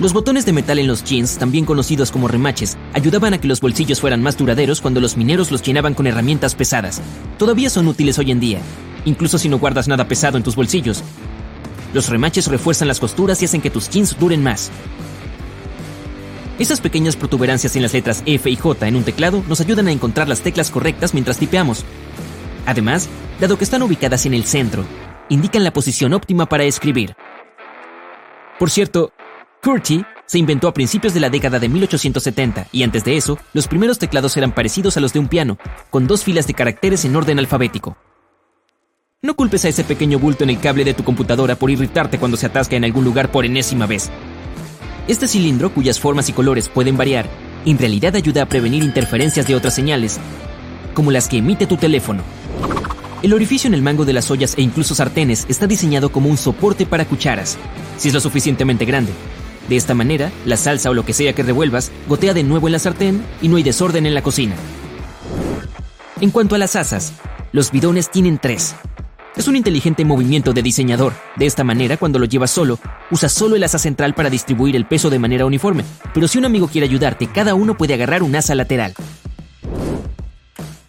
Los botones de metal en los jeans, también conocidos como remaches, ayudaban a que los bolsillos fueran más duraderos cuando los mineros los llenaban con herramientas pesadas. Todavía son útiles hoy en día, incluso si no guardas nada pesado en tus bolsillos. Los remaches refuerzan las costuras y hacen que tus jeans duren más. Esas pequeñas protuberancias en las letras F y J en un teclado nos ayudan a encontrar las teclas correctas mientras tipeamos. Además, dado que están ubicadas en el centro, indican la posición óptima para escribir. Por cierto, QWERTY se inventó a principios de la década de 1870 y antes de eso, los primeros teclados eran parecidos a los de un piano, con dos filas de caracteres en orden alfabético. No culpes a ese pequeño bulto en el cable de tu computadora por irritarte cuando se atasca en algún lugar por enésima vez. Este cilindro, cuyas formas y colores pueden variar, en realidad ayuda a prevenir interferencias de otras señales, como las que emite tu teléfono. El orificio en el mango de las ollas e incluso sartenes está diseñado como un soporte para cucharas, si es lo suficientemente grande, de esta manera, la salsa o lo que sea que revuelvas gotea de nuevo en la sartén y no hay desorden en la cocina. En cuanto a las asas, los bidones tienen tres. Es un inteligente movimiento de diseñador. De esta manera, cuando lo llevas solo, usa solo el asa central para distribuir el peso de manera uniforme. Pero si un amigo quiere ayudarte, cada uno puede agarrar un asa lateral.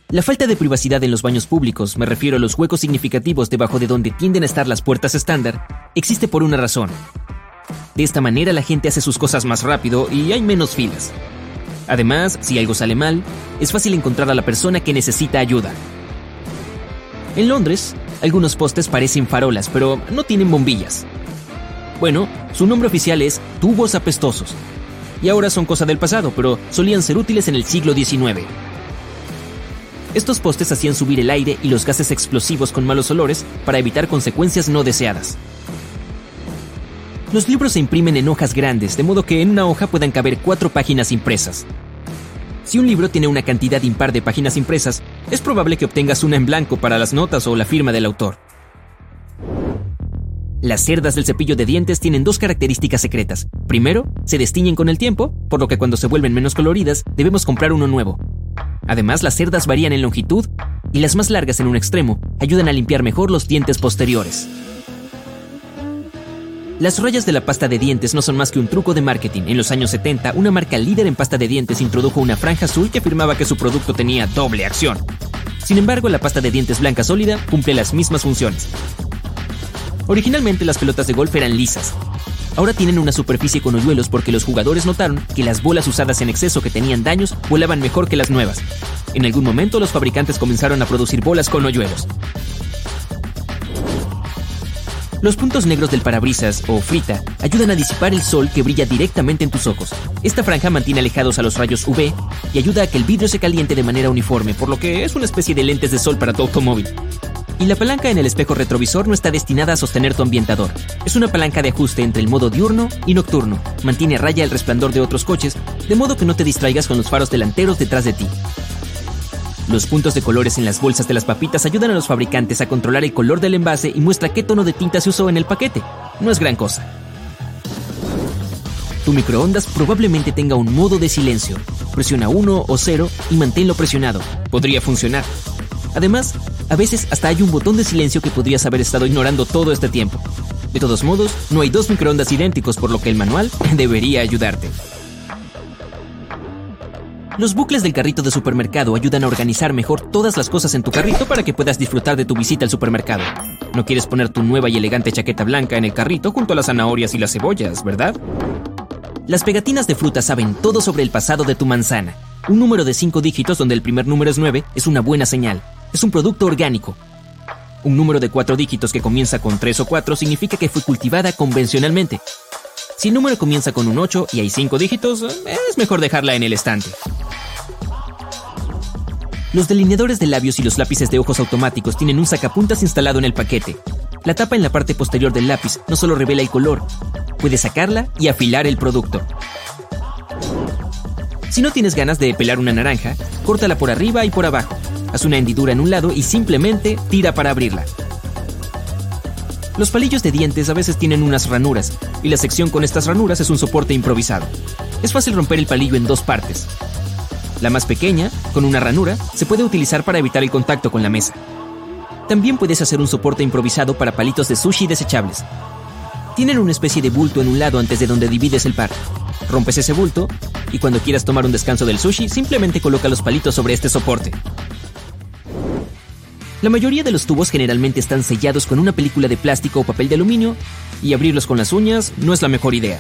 La falta de privacidad en los baños públicos, me refiero a los huecos significativos debajo de donde tienden a estar las puertas estándar, existe por una razón. De esta manera la gente hace sus cosas más rápido y hay menos filas. Además, si algo sale mal, es fácil encontrar a la persona que necesita ayuda. En Londres, algunos postes parecen farolas, pero no tienen bombillas. Bueno, su nombre oficial es tubos apestosos. Y ahora son cosa del pasado, pero solían ser útiles en el siglo XIX. Estos postes hacían subir el aire y los gases explosivos con malos olores para evitar consecuencias no deseadas. Los libros se imprimen en hojas grandes, de modo que en una hoja puedan caber cuatro páginas impresas. Si un libro tiene una cantidad impar de páginas impresas, es probable que obtengas una en blanco para las notas o la firma del autor. Las cerdas del cepillo de dientes tienen dos características secretas. Primero, se destiñen con el tiempo, por lo que cuando se vuelven menos coloridas, debemos comprar uno nuevo. Además, las cerdas varían en longitud y las más largas en un extremo ayudan a limpiar mejor los dientes posteriores. Las rayas de la pasta de dientes no son más que un truco de marketing. En los años 70, una marca líder en pasta de dientes introdujo una franja azul que afirmaba que su producto tenía doble acción. Sin embargo, la pasta de dientes blanca sólida cumple las mismas funciones. Originalmente las pelotas de golf eran lisas. Ahora tienen una superficie con hoyuelos porque los jugadores notaron que las bolas usadas en exceso que tenían daños volaban mejor que las nuevas. En algún momento los fabricantes comenzaron a producir bolas con hoyuelos. Los puntos negros del parabrisas o frita ayudan a disipar el sol que brilla directamente en tus ojos. Esta franja mantiene alejados a los rayos UV y ayuda a que el vidrio se caliente de manera uniforme, por lo que es una especie de lentes de sol para tu automóvil. Y la palanca en el espejo retrovisor no está destinada a sostener tu ambientador. Es una palanca de ajuste entre el modo diurno y nocturno. Mantiene a raya el resplandor de otros coches, de modo que no te distraigas con los faros delanteros detrás de ti. Los puntos de colores en las bolsas de las papitas ayudan a los fabricantes a controlar el color del envase y muestra qué tono de tinta se usó en el paquete. No es gran cosa. Tu microondas probablemente tenga un modo de silencio. Presiona 1 o 0 y manténlo presionado. Podría funcionar. Además, a veces hasta hay un botón de silencio que podrías haber estado ignorando todo este tiempo. De todos modos, no hay dos microondas idénticos por lo que el manual debería ayudarte. Los bucles del carrito de supermercado ayudan a organizar mejor todas las cosas en tu carrito para que puedas disfrutar de tu visita al supermercado. No quieres poner tu nueva y elegante chaqueta blanca en el carrito junto a las zanahorias y las cebollas, ¿verdad? Las pegatinas de fruta saben todo sobre el pasado de tu manzana. Un número de 5 dígitos donde el primer número es 9 es una buena señal. Es un producto orgánico. Un número de 4 dígitos que comienza con 3 o 4 significa que fue cultivada convencionalmente. Si el número comienza con un 8 y hay 5 dígitos, es mejor dejarla en el estante. Los delineadores de labios y los lápices de ojos automáticos tienen un sacapuntas instalado en el paquete. La tapa en la parte posterior del lápiz no solo revela el color, puedes sacarla y afilar el producto. Si no tienes ganas de pelar una naranja, córtala por arriba y por abajo. Haz una hendidura en un lado y simplemente tira para abrirla. Los palillos de dientes a veces tienen unas ranuras, y la sección con estas ranuras es un soporte improvisado. Es fácil romper el palillo en dos partes. La más pequeña, con una ranura, se puede utilizar para evitar el contacto con la mesa. También puedes hacer un soporte improvisado para palitos de sushi desechables. Tienen una especie de bulto en un lado antes de donde divides el par. Rompes ese bulto y cuando quieras tomar un descanso del sushi, simplemente coloca los palitos sobre este soporte. La mayoría de los tubos generalmente están sellados con una película de plástico o papel de aluminio y abrirlos con las uñas no es la mejor idea.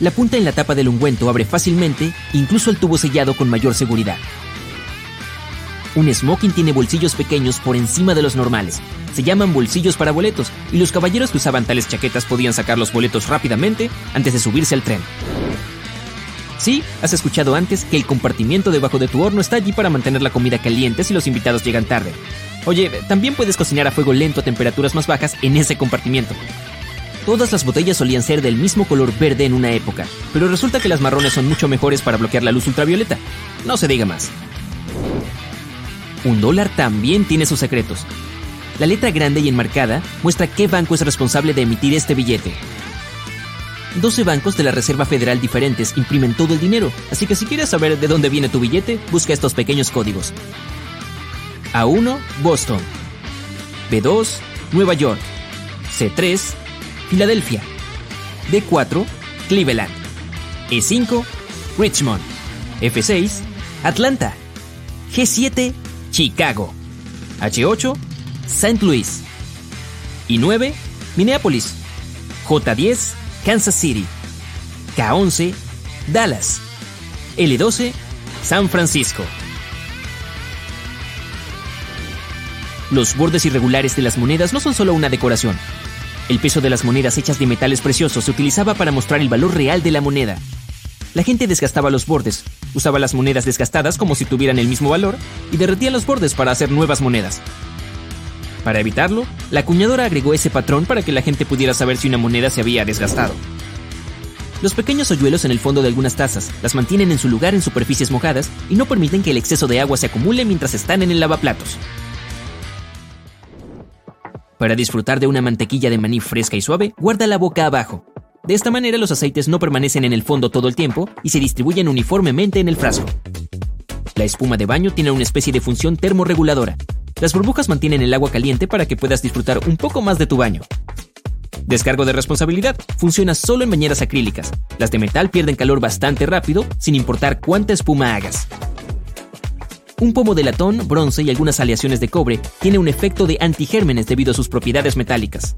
La punta en la tapa del ungüento abre fácilmente, incluso el tubo sellado con mayor seguridad. Un smoking tiene bolsillos pequeños por encima de los normales. Se llaman bolsillos para boletos y los caballeros que usaban tales chaquetas podían sacar los boletos rápidamente antes de subirse al tren. Sí, has escuchado antes que el compartimiento debajo de tu horno está allí para mantener la comida caliente si los invitados llegan tarde. Oye, también puedes cocinar a fuego lento a temperaturas más bajas en ese compartimiento. Todas las botellas solían ser del mismo color verde en una época, pero resulta que las marrones son mucho mejores para bloquear la luz ultravioleta. No se diga más. Un dólar también tiene sus secretos. La letra grande y enmarcada muestra qué banco es responsable de emitir este billete, 12 bancos de la Reserva Federal diferentes imprimen todo el dinero, así que si quieres saber de dónde viene tu billete, busca estos pequeños códigos. A1, Boston. B2, Nueva York. C3, Filadelfia. D4, Cleveland. E5, Richmond. F6, Atlanta. G7, Chicago. H8, St. Louis. Y 9, Minneapolis. J10, Kansas City. K11, Dallas. L12, San Francisco. Los bordes irregulares de las monedas no son solo una decoración. El peso de las monedas hechas de metales preciosos se utilizaba para mostrar el valor real de la moneda. La gente desgastaba los bordes, usaba las monedas desgastadas como si tuvieran el mismo valor y derretía los bordes para hacer nuevas monedas. Para evitarlo, la acuñadora agregó ese patrón para que la gente pudiera saber si una moneda se había desgastado. Los pequeños hoyuelos en el fondo de algunas tazas las mantienen en su lugar en superficies mojadas y no permiten que el exceso de agua se acumule mientras están en el lavaplatos. Para disfrutar de una mantequilla de maní fresca y suave, guarda la boca abajo. De esta manera los aceites no permanecen en el fondo todo el tiempo y se distribuyen uniformemente en el frasco. La espuma de baño tiene una especie de función termorreguladora, las burbujas mantienen el agua caliente para que puedas disfrutar un poco más de tu baño. Descargo de responsabilidad. Funciona solo en bañeras acrílicas. Las de metal pierden calor bastante rápido, sin importar cuánta espuma hagas. Un pomo de latón, bronce y algunas aleaciones de cobre tiene un efecto de antigérmenes debido a sus propiedades metálicas.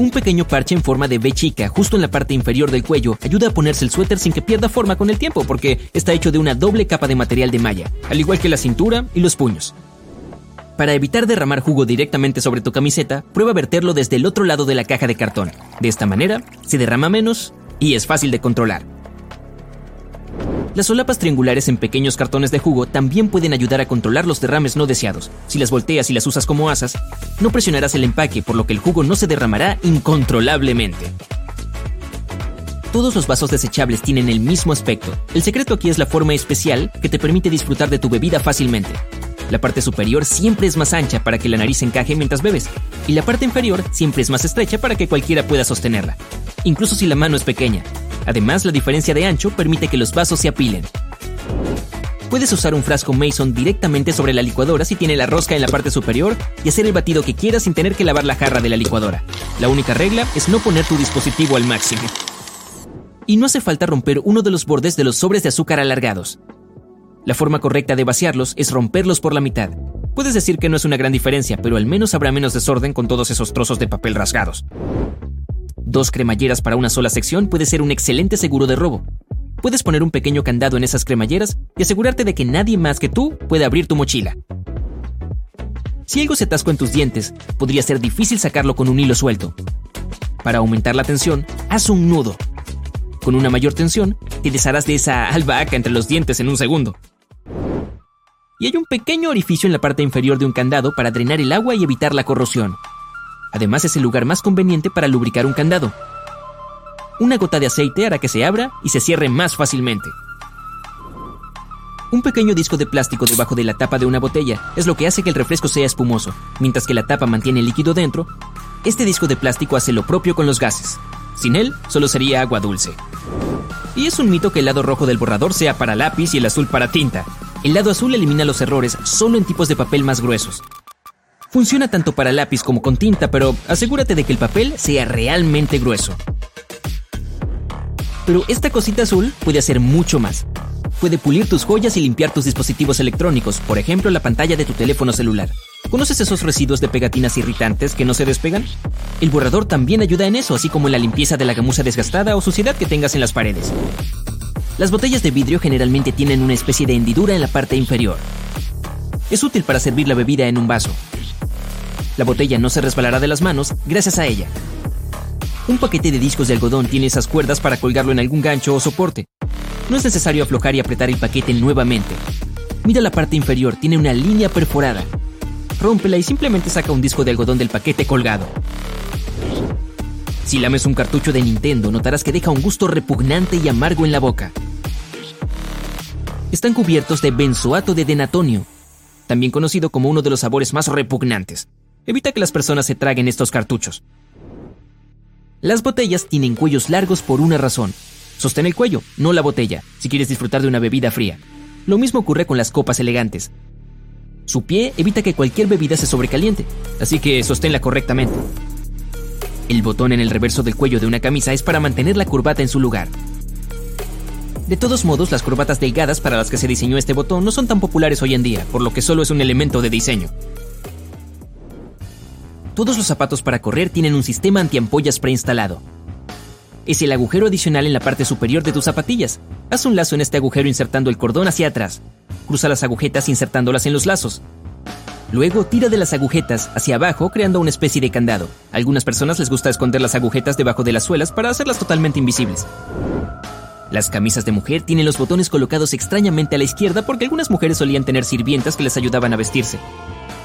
Un pequeño parche en forma de B chica justo en la parte inferior del cuello ayuda a ponerse el suéter sin que pierda forma con el tiempo porque está hecho de una doble capa de material de malla, al igual que la cintura y los puños. Para evitar derramar jugo directamente sobre tu camiseta, prueba verterlo desde el otro lado de la caja de cartón. De esta manera, se derrama menos y es fácil de controlar. Las solapas triangulares en pequeños cartones de jugo también pueden ayudar a controlar los derrames no deseados. Si las volteas y las usas como asas, no presionarás el empaque, por lo que el jugo no se derramará incontrolablemente. Todos los vasos desechables tienen el mismo aspecto. El secreto aquí es la forma especial que te permite disfrutar de tu bebida fácilmente. La parte superior siempre es más ancha para que la nariz encaje mientras bebes, y la parte inferior siempre es más estrecha para que cualquiera pueda sostenerla, incluso si la mano es pequeña. Además, la diferencia de ancho permite que los vasos se apilen. Puedes usar un frasco Mason directamente sobre la licuadora si tiene la rosca en la parte superior y hacer el batido que quieras sin tener que lavar la jarra de la licuadora. La única regla es no poner tu dispositivo al máximo. Y no hace falta romper uno de los bordes de los sobres de azúcar alargados. La forma correcta de vaciarlos es romperlos por la mitad. Puedes decir que no es una gran diferencia, pero al menos habrá menos desorden con todos esos trozos de papel rasgados. Dos cremalleras para una sola sección puede ser un excelente seguro de robo. Puedes poner un pequeño candado en esas cremalleras y asegurarte de que nadie más que tú puede abrir tu mochila. Si algo se atascó en tus dientes, podría ser difícil sacarlo con un hilo suelto. Para aumentar la tensión, haz un nudo. Con una mayor tensión, te desharás de esa albahaca entre los dientes en un segundo. Y hay un pequeño orificio en la parte inferior de un candado para drenar el agua y evitar la corrosión. Además es el lugar más conveniente para lubricar un candado. Una gota de aceite hará que se abra y se cierre más fácilmente. Un pequeño disco de plástico debajo de la tapa de una botella es lo que hace que el refresco sea espumoso, mientras que la tapa mantiene el líquido dentro. Este disco de plástico hace lo propio con los gases. Sin él, solo sería agua dulce. Y es un mito que el lado rojo del borrador sea para lápiz y el azul para tinta. El lado azul elimina los errores solo en tipos de papel más gruesos. Funciona tanto para lápiz como con tinta, pero asegúrate de que el papel sea realmente grueso. Pero esta cosita azul puede hacer mucho más. Puede pulir tus joyas y limpiar tus dispositivos electrónicos, por ejemplo la pantalla de tu teléfono celular. ¿Conoces esos residuos de pegatinas irritantes que no se despegan? El borrador también ayuda en eso, así como en la limpieza de la gamuza desgastada o suciedad que tengas en las paredes. Las botellas de vidrio generalmente tienen una especie de hendidura en la parte inferior. Es útil para servir la bebida en un vaso. La botella no se resbalará de las manos gracias a ella. Un paquete de discos de algodón tiene esas cuerdas para colgarlo en algún gancho o soporte. No es necesario aflojar y apretar el paquete nuevamente. Mira la parte inferior, tiene una línea perforada. Rómpela y simplemente saca un disco de algodón del paquete colgado. Si lames un cartucho de Nintendo, notarás que deja un gusto repugnante y amargo en la boca. Están cubiertos de benzoato de denatonio, también conocido como uno de los sabores más repugnantes. Evita que las personas se traguen estos cartuchos. Las botellas tienen cuellos largos por una razón. Sostén el cuello, no la botella, si quieres disfrutar de una bebida fría. Lo mismo ocurre con las copas elegantes. Su pie evita que cualquier bebida se sobrecaliente, así que sosténla correctamente. El botón en el reverso del cuello de una camisa es para mantener la corbata en su lugar. De todos modos, las corbatas delgadas para las que se diseñó este botón no son tan populares hoy en día, por lo que solo es un elemento de diseño. Todos los zapatos para correr tienen un sistema antiampollas preinstalado. Es el agujero adicional en la parte superior de tus zapatillas. Haz un lazo en este agujero insertando el cordón hacia atrás. Cruza las agujetas insertándolas en los lazos. Luego tira de las agujetas hacia abajo creando una especie de candado. A algunas personas les gusta esconder las agujetas debajo de las suelas para hacerlas totalmente invisibles. Las camisas de mujer tienen los botones colocados extrañamente a la izquierda porque algunas mujeres solían tener sirvientas que les ayudaban a vestirse.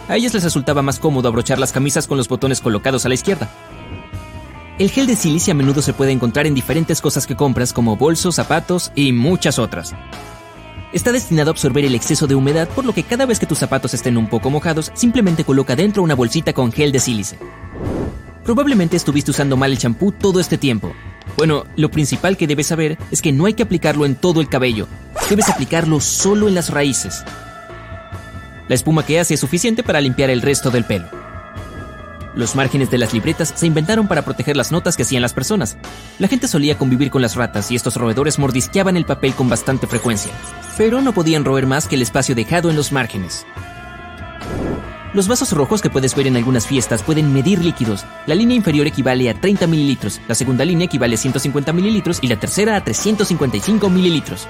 A ellas les resultaba más cómodo abrochar las camisas con los botones colocados a la izquierda. El gel de silicia a menudo se puede encontrar en diferentes cosas que compras como bolsos, zapatos y muchas otras. Está destinado a absorber el exceso de humedad, por lo que cada vez que tus zapatos estén un poco mojados, simplemente coloca dentro una bolsita con gel de sílice. Probablemente estuviste usando mal el champú todo este tiempo. Bueno, lo principal que debes saber es que no hay que aplicarlo en todo el cabello, debes aplicarlo solo en las raíces. La espuma que hace es suficiente para limpiar el resto del pelo. Los márgenes de las libretas se inventaron para proteger las notas que hacían las personas. La gente solía convivir con las ratas y estos roedores mordisqueaban el papel con bastante frecuencia, pero no podían roer más que el espacio dejado en los márgenes. Los vasos rojos que puedes ver en algunas fiestas pueden medir líquidos. La línea inferior equivale a 30 mililitros, la segunda línea equivale a 150 mililitros y la tercera a 355 mililitros.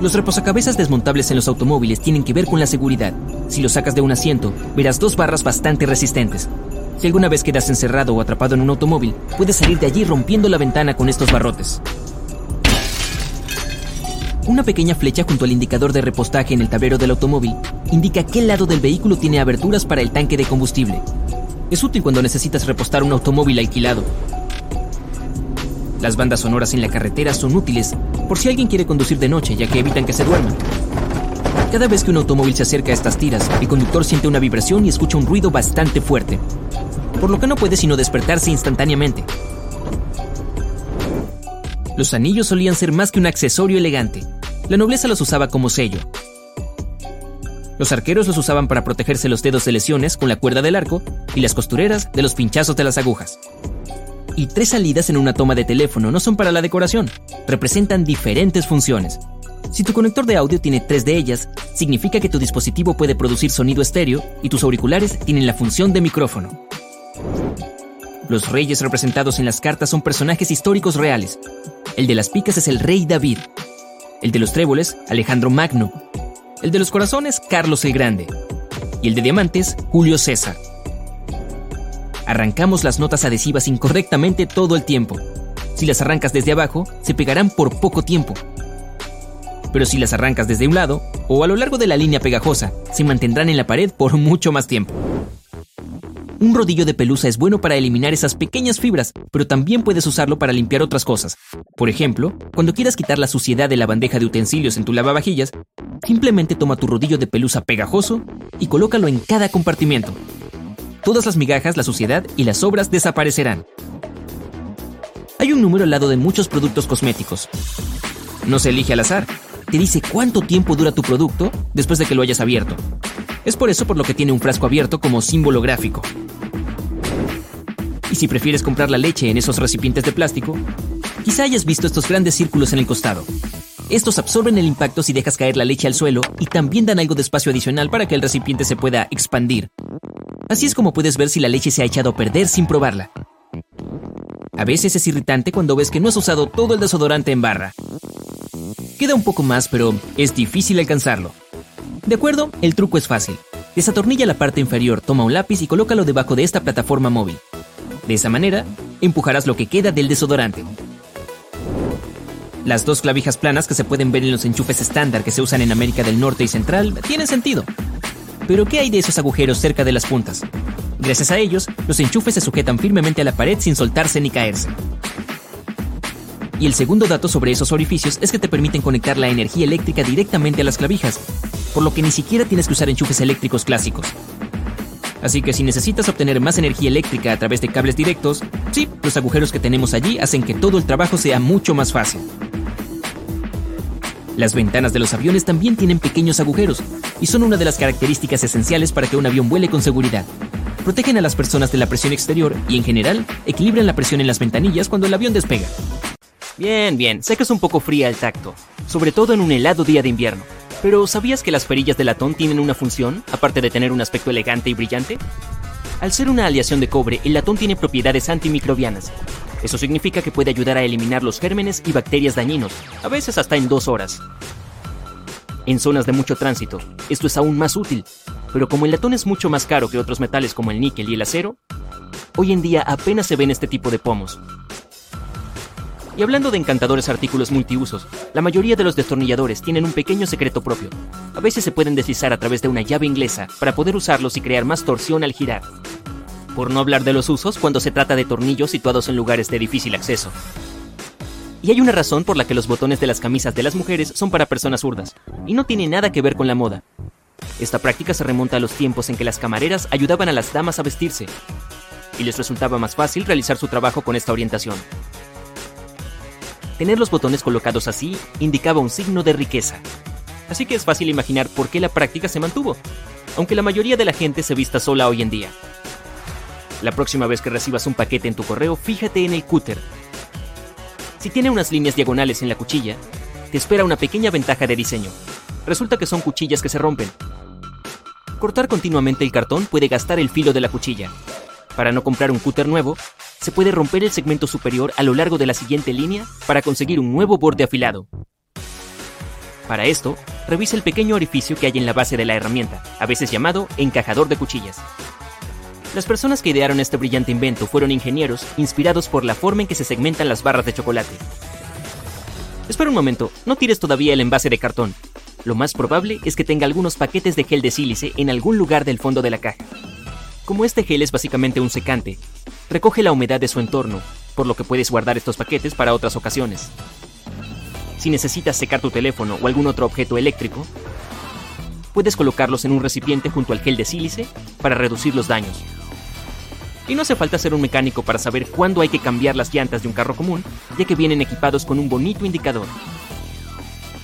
Los reposacabezas desmontables en los automóviles tienen que ver con la seguridad. Si lo sacas de un asiento, verás dos barras bastante resistentes. Si alguna vez quedas encerrado o atrapado en un automóvil, puedes salir de allí rompiendo la ventana con estos barrotes. Una pequeña flecha junto al indicador de repostaje en el tablero del automóvil indica qué lado del vehículo tiene aberturas para el tanque de combustible. Es útil cuando necesitas repostar un automóvil alquilado. Las bandas sonoras en la carretera son útiles por si alguien quiere conducir de noche, ya que evitan que se duerman. Cada vez que un automóvil se acerca a estas tiras, el conductor siente una vibración y escucha un ruido bastante fuerte, por lo que no puede sino despertarse instantáneamente. Los anillos solían ser más que un accesorio elegante. La nobleza los usaba como sello. Los arqueros los usaban para protegerse los dedos de lesiones con la cuerda del arco y las costureras de los pinchazos de las agujas y tres salidas en una toma de teléfono no son para la decoración, representan diferentes funciones. Si tu conector de audio tiene tres de ellas, significa que tu dispositivo puede producir sonido estéreo y tus auriculares tienen la función de micrófono. Los reyes representados en las cartas son personajes históricos reales. El de las picas es el rey David. El de los tréboles, Alejandro Magno. El de los corazones, Carlos el Grande. Y el de diamantes, Julio César. Arrancamos las notas adhesivas incorrectamente todo el tiempo. Si las arrancas desde abajo, se pegarán por poco tiempo. Pero si las arrancas desde un lado, o a lo largo de la línea pegajosa, se mantendrán en la pared por mucho más tiempo. Un rodillo de pelusa es bueno para eliminar esas pequeñas fibras, pero también puedes usarlo para limpiar otras cosas. Por ejemplo, cuando quieras quitar la suciedad de la bandeja de utensilios en tu lavavajillas, simplemente toma tu rodillo de pelusa pegajoso y colócalo en cada compartimento. Todas las migajas, la suciedad y las sobras desaparecerán. Hay un número al lado de muchos productos cosméticos. No se elige al azar. Te dice cuánto tiempo dura tu producto después de que lo hayas abierto. Es por eso por lo que tiene un frasco abierto como símbolo gráfico. Y si prefieres comprar la leche en esos recipientes de plástico, quizá hayas visto estos grandes círculos en el costado. Estos absorben el impacto si dejas caer la leche al suelo y también dan algo de espacio adicional para que el recipiente se pueda expandir. Así es como puedes ver si la leche se ha echado a perder sin probarla. A veces es irritante cuando ves que no has usado todo el desodorante en barra. Queda un poco más, pero es difícil alcanzarlo. De acuerdo, el truco es fácil. Desatornilla la parte inferior, toma un lápiz y colócalo debajo de esta plataforma móvil. De esa manera, empujarás lo que queda del desodorante. Las dos clavijas planas que se pueden ver en los enchufes estándar que se usan en América del Norte y Central tienen sentido. Pero ¿qué hay de esos agujeros cerca de las puntas? Gracias a ellos, los enchufes se sujetan firmemente a la pared sin soltarse ni caerse. Y el segundo dato sobre esos orificios es que te permiten conectar la energía eléctrica directamente a las clavijas, por lo que ni siquiera tienes que usar enchufes eléctricos clásicos. Así que si necesitas obtener más energía eléctrica a través de cables directos, sí, los agujeros que tenemos allí hacen que todo el trabajo sea mucho más fácil. Las ventanas de los aviones también tienen pequeños agujeros y son una de las características esenciales para que un avión vuele con seguridad. Protegen a las personas de la presión exterior y en general equilibran la presión en las ventanillas cuando el avión despega. Bien, bien, sé que es un poco fría al tacto, sobre todo en un helado día de invierno. Pero ¿sabías que las perillas de latón tienen una función, aparte de tener un aspecto elegante y brillante? Al ser una aleación de cobre, el latón tiene propiedades antimicrobianas. Eso significa que puede ayudar a eliminar los gérmenes y bacterias dañinos, a veces hasta en dos horas. En zonas de mucho tránsito, esto es aún más útil, pero como el latón es mucho más caro que otros metales como el níquel y el acero, hoy en día apenas se ven este tipo de pomos, y hablando de encantadores artículos multiusos, la mayoría de los destornilladores tienen un pequeño secreto propio. A veces se pueden deslizar a través de una llave inglesa para poder usarlos y crear más torsión al girar. Por no hablar de los usos cuando se trata de tornillos situados en lugares de difícil acceso. Y hay una razón por la que los botones de las camisas de las mujeres son para personas zurdas, y no tiene nada que ver con la moda. Esta práctica se remonta a los tiempos en que las camareras ayudaban a las damas a vestirse, y les resultaba más fácil realizar su trabajo con esta orientación. Tener los botones colocados así indicaba un signo de riqueza. Así que es fácil imaginar por qué la práctica se mantuvo, aunque la mayoría de la gente se vista sola hoy en día. La próxima vez que recibas un paquete en tu correo, fíjate en el cúter. Si tiene unas líneas diagonales en la cuchilla, te espera una pequeña ventaja de diseño. Resulta que son cuchillas que se rompen. Cortar continuamente el cartón puede gastar el filo de la cuchilla. Para no comprar un cúter nuevo, se puede romper el segmento superior a lo largo de la siguiente línea para conseguir un nuevo borde afilado. Para esto, revisa el pequeño orificio que hay en la base de la herramienta, a veces llamado encajador de cuchillas. Las personas que idearon este brillante invento fueron ingenieros inspirados por la forma en que se segmentan las barras de chocolate. Espera un momento, no tires todavía el envase de cartón. Lo más probable es que tenga algunos paquetes de gel de sílice en algún lugar del fondo de la caja. Como este gel es básicamente un secante, recoge la humedad de su entorno, por lo que puedes guardar estos paquetes para otras ocasiones. Si necesitas secar tu teléfono o algún otro objeto eléctrico, puedes colocarlos en un recipiente junto al gel de sílice para reducir los daños. Y no hace falta ser un mecánico para saber cuándo hay que cambiar las llantas de un carro común, ya que vienen equipados con un bonito indicador.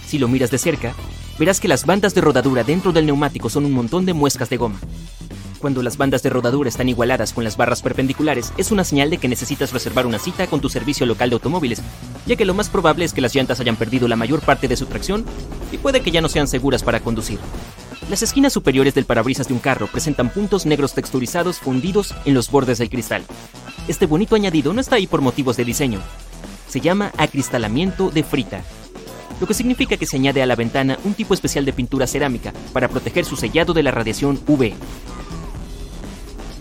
Si lo miras de cerca, verás que las bandas de rodadura dentro del neumático son un montón de muescas de goma, cuando las bandas de rodadura están igualadas con las barras perpendiculares, es una señal de que necesitas reservar una cita con tu servicio local de automóviles, ya que lo más probable es que las llantas hayan perdido la mayor parte de su tracción y puede que ya no sean seguras para conducir. Las esquinas superiores del parabrisas de un carro presentan puntos negros texturizados fundidos en los bordes del cristal. Este bonito añadido no está ahí por motivos de diseño. Se llama acristalamiento de frita, lo que significa que se añade a la ventana un tipo especial de pintura cerámica para proteger su sellado de la radiación UV.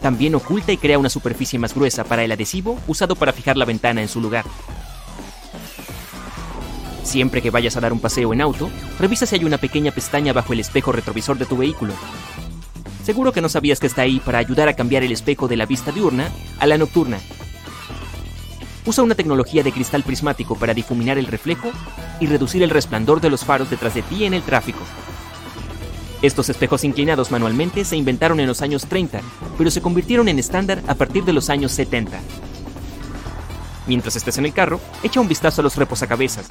También oculta y crea una superficie más gruesa para el adhesivo usado para fijar la ventana en su lugar. Siempre que vayas a dar un paseo en auto, revisa si hay una pequeña pestaña bajo el espejo retrovisor de tu vehículo. Seguro que no sabías que está ahí para ayudar a cambiar el espejo de la vista diurna a la nocturna. Usa una tecnología de cristal prismático para difuminar el reflejo y reducir el resplandor de los faros detrás de ti en el tráfico. Estos espejos inclinados manualmente se inventaron en los años 30, pero se convirtieron en estándar a partir de los años 70. Mientras estés en el carro, echa un vistazo a los reposacabezas,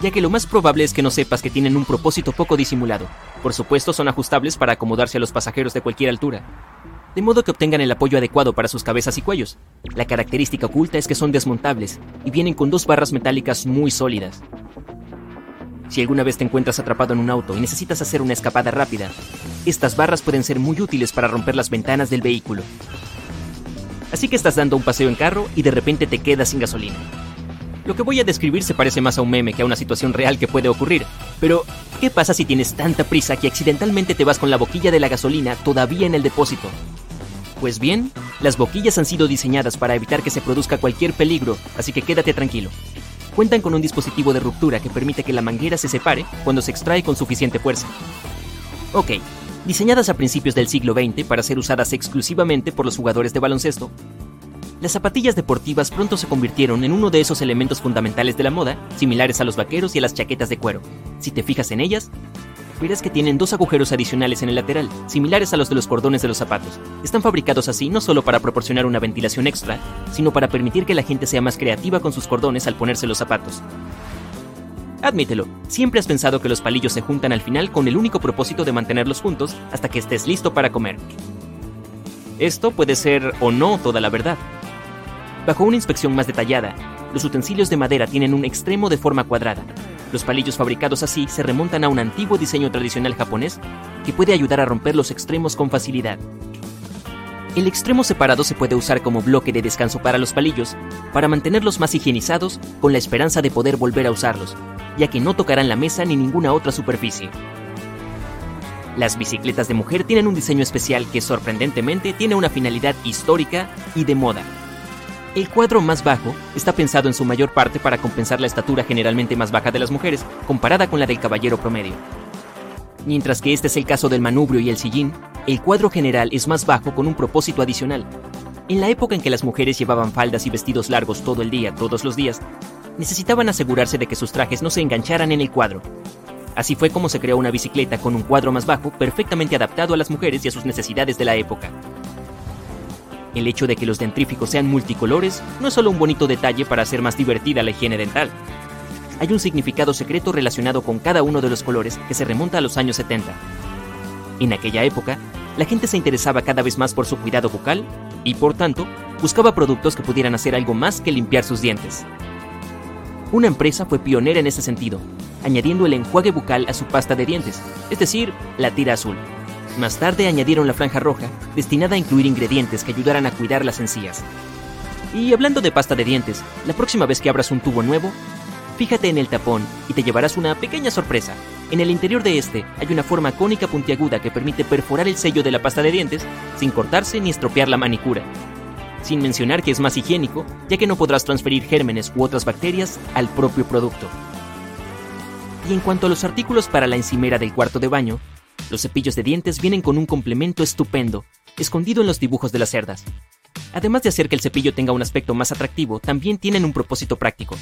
ya que lo más probable es que no sepas que tienen un propósito poco disimulado. Por supuesto, son ajustables para acomodarse a los pasajeros de cualquier altura, de modo que obtengan el apoyo adecuado para sus cabezas y cuellos. La característica oculta es que son desmontables y vienen con dos barras metálicas muy sólidas. Si alguna vez te encuentras atrapado en un auto y necesitas hacer una escapada rápida, estas barras pueden ser muy útiles para romper las ventanas del vehículo. Así que estás dando un paseo en carro y de repente te quedas sin gasolina. Lo que voy a describir se parece más a un meme que a una situación real que puede ocurrir, pero ¿qué pasa si tienes tanta prisa que accidentalmente te vas con la boquilla de la gasolina todavía en el depósito? Pues bien, las boquillas han sido diseñadas para evitar que se produzca cualquier peligro, así que quédate tranquilo cuentan con un dispositivo de ruptura que permite que la manguera se separe cuando se extrae con suficiente fuerza. Ok, diseñadas a principios del siglo XX para ser usadas exclusivamente por los jugadores de baloncesto, las zapatillas deportivas pronto se convirtieron en uno de esos elementos fundamentales de la moda, similares a los vaqueros y a las chaquetas de cuero. Si te fijas en ellas, verás que tienen dos agujeros adicionales en el lateral, similares a los de los cordones de los zapatos. Están fabricados así no solo para proporcionar una ventilación extra, sino para permitir que la gente sea más creativa con sus cordones al ponerse los zapatos. Admítelo, siempre has pensado que los palillos se juntan al final con el único propósito de mantenerlos juntos hasta que estés listo para comer. Esto puede ser o no toda la verdad. Bajo una inspección más detallada, los utensilios de madera tienen un extremo de forma cuadrada, los palillos fabricados así se remontan a un antiguo diseño tradicional japonés que puede ayudar a romper los extremos con facilidad. El extremo separado se puede usar como bloque de descanso para los palillos, para mantenerlos más higienizados con la esperanza de poder volver a usarlos, ya que no tocarán la mesa ni ninguna otra superficie. Las bicicletas de mujer tienen un diseño especial que sorprendentemente tiene una finalidad histórica y de moda. El cuadro más bajo está pensado en su mayor parte para compensar la estatura generalmente más baja de las mujeres comparada con la del caballero promedio. Mientras que este es el caso del manubrio y el sillín, el cuadro general es más bajo con un propósito adicional. En la época en que las mujeres llevaban faldas y vestidos largos todo el día, todos los días, necesitaban asegurarse de que sus trajes no se engancharan en el cuadro. Así fue como se creó una bicicleta con un cuadro más bajo perfectamente adaptado a las mujeres y a sus necesidades de la época. El hecho de que los dentríficos sean multicolores no es solo un bonito detalle para hacer más divertida la higiene dental. Hay un significado secreto relacionado con cada uno de los colores que se remonta a los años 70. En aquella época, la gente se interesaba cada vez más por su cuidado bucal y, por tanto, buscaba productos que pudieran hacer algo más que limpiar sus dientes. Una empresa fue pionera en ese sentido, añadiendo el enjuague bucal a su pasta de dientes, es decir, la tira azul. Más tarde añadieron la franja roja, destinada a incluir ingredientes que ayudaran a cuidar las encías. Y hablando de pasta de dientes, la próxima vez que abras un tubo nuevo, fíjate en el tapón y te llevarás una pequeña sorpresa. En el interior de este hay una forma cónica puntiaguda que permite perforar el sello de la pasta de dientes sin cortarse ni estropear la manicura. Sin mencionar que es más higiénico, ya que no podrás transferir gérmenes u otras bacterias al propio producto. Y en cuanto a los artículos para la encimera del cuarto de baño, los cepillos de dientes vienen con un complemento estupendo, escondido en los dibujos de las cerdas. Además de hacer que el cepillo tenga un aspecto más atractivo, también tienen un propósito práctico.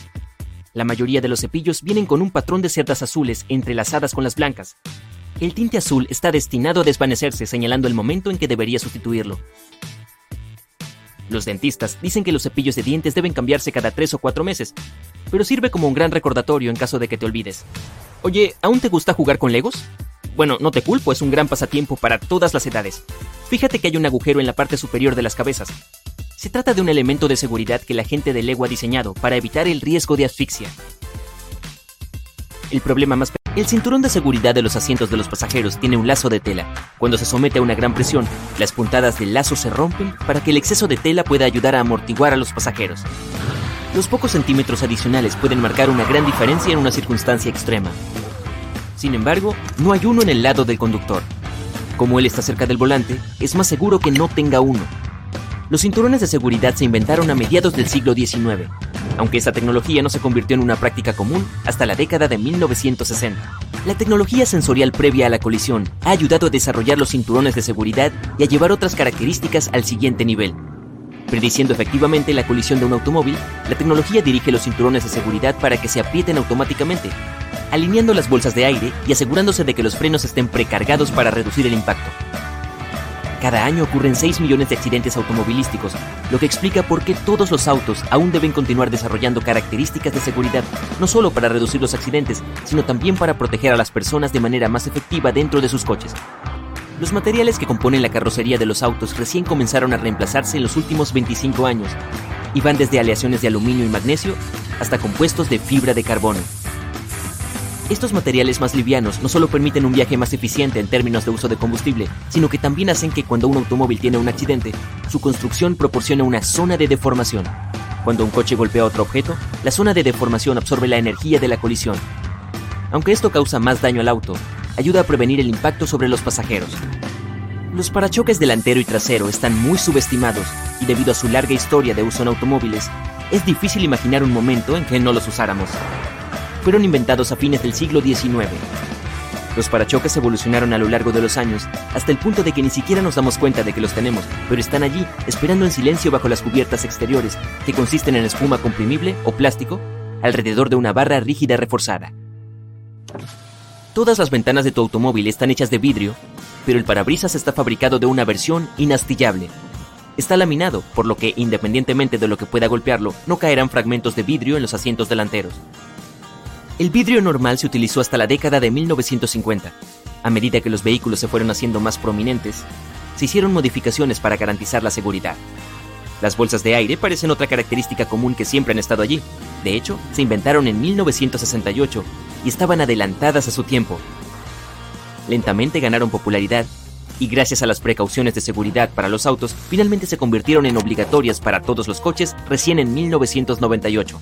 La mayoría de los cepillos vienen con un patrón de cerdas azules entrelazadas con las blancas. El tinte azul está destinado a desvanecerse señalando el momento en que debería sustituirlo. Los dentistas dicen que los cepillos de dientes deben cambiarse cada 3 o 4 meses, pero sirve como un gran recordatorio en caso de que te olvides. Oye, ¿aún te gusta jugar con Legos? Bueno, no te culpo, es un gran pasatiempo para todas las edades. Fíjate que hay un agujero en la parte superior de las cabezas. Se trata de un elemento de seguridad que la gente de Lego ha diseñado para evitar el riesgo de asfixia. El problema más... El cinturón de seguridad de los asientos de los pasajeros tiene un lazo de tela. Cuando se somete a una gran presión, las puntadas del lazo se rompen para que el exceso de tela pueda ayudar a amortiguar a los pasajeros. Los pocos centímetros adicionales pueden marcar una gran diferencia en una circunstancia extrema. Sin embargo, no hay uno en el lado del conductor. Como él está cerca del volante, es más seguro que no tenga uno. Los cinturones de seguridad se inventaron a mediados del siglo XIX. aunque esta tecnología no se convirtió en una práctica común hasta la década de 1960. La tecnología sensorial previa a la colisión ha ayudado a desarrollar los cinturones de seguridad y a llevar otras características al siguiente nivel. Prediciendo efectivamente la colisión de un automóvil, la tecnología dirige los cinturones de seguridad para que se aprieten automáticamente, alineando las bolsas de aire y asegurándose de que los frenos estén precargados para reducir el impacto. Cada año ocurren 6 millones de accidentes automovilísticos, lo que explica por qué todos los autos aún deben continuar desarrollando características de seguridad, no solo para reducir los accidentes, sino también para proteger a las personas de manera más efectiva dentro de sus coches. Los materiales que componen la carrocería de los autos recién comenzaron a reemplazarse en los últimos 25 años, y van desde aleaciones de aluminio y magnesio hasta compuestos de fibra de carbono. Estos materiales más livianos no solo permiten un viaje más eficiente en términos de uso de combustible, sino que también hacen que cuando un automóvil tiene un accidente, su construcción proporcione una zona de deformación. Cuando un coche golpea otro objeto, la zona de deformación absorbe la energía de la colisión. Aunque esto causa más daño al auto, ayuda a prevenir el impacto sobre los pasajeros. Los parachoques delantero y trasero están muy subestimados y debido a su larga historia de uso en automóviles, es difícil imaginar un momento en que no los usáramos fueron inventados a fines del siglo XIX. Los parachoques evolucionaron a lo largo de los años, hasta el punto de que ni siquiera nos damos cuenta de que los tenemos, pero están allí, esperando en silencio bajo las cubiertas exteriores, que consisten en espuma comprimible o plástico, alrededor de una barra rígida reforzada. Todas las ventanas de tu automóvil están hechas de vidrio, pero el parabrisas está fabricado de una versión inastillable. Está laminado, por lo que, independientemente de lo que pueda golpearlo, no caerán fragmentos de vidrio en los asientos delanteros. El vidrio normal se utilizó hasta la década de 1950. A medida que los vehículos se fueron haciendo más prominentes, se hicieron modificaciones para garantizar la seguridad. Las bolsas de aire parecen otra característica común que siempre han estado allí. De hecho, se inventaron en 1968 y estaban adelantadas a su tiempo. Lentamente ganaron popularidad y gracias a las precauciones de seguridad para los autos, finalmente se convirtieron en obligatorias para todos los coches recién en 1998.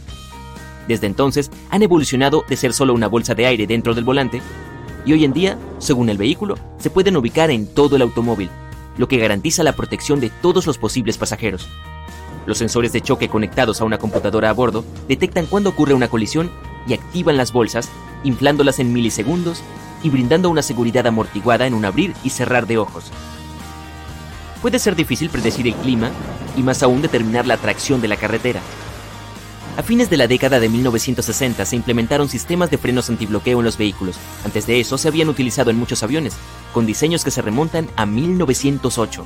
Desde entonces han evolucionado de ser solo una bolsa de aire dentro del volante y hoy en día, según el vehículo, se pueden ubicar en todo el automóvil, lo que garantiza la protección de todos los posibles pasajeros. Los sensores de choque conectados a una computadora a bordo detectan cuando ocurre una colisión y activan las bolsas, inflándolas en milisegundos y brindando una seguridad amortiguada en un abrir y cerrar de ojos. Puede ser difícil predecir el clima y más aún determinar la tracción de la carretera, a fines de la década de 1960 se implementaron sistemas de frenos antibloqueo en los vehículos. Antes de eso se habían utilizado en muchos aviones, con diseños que se remontan a 1908.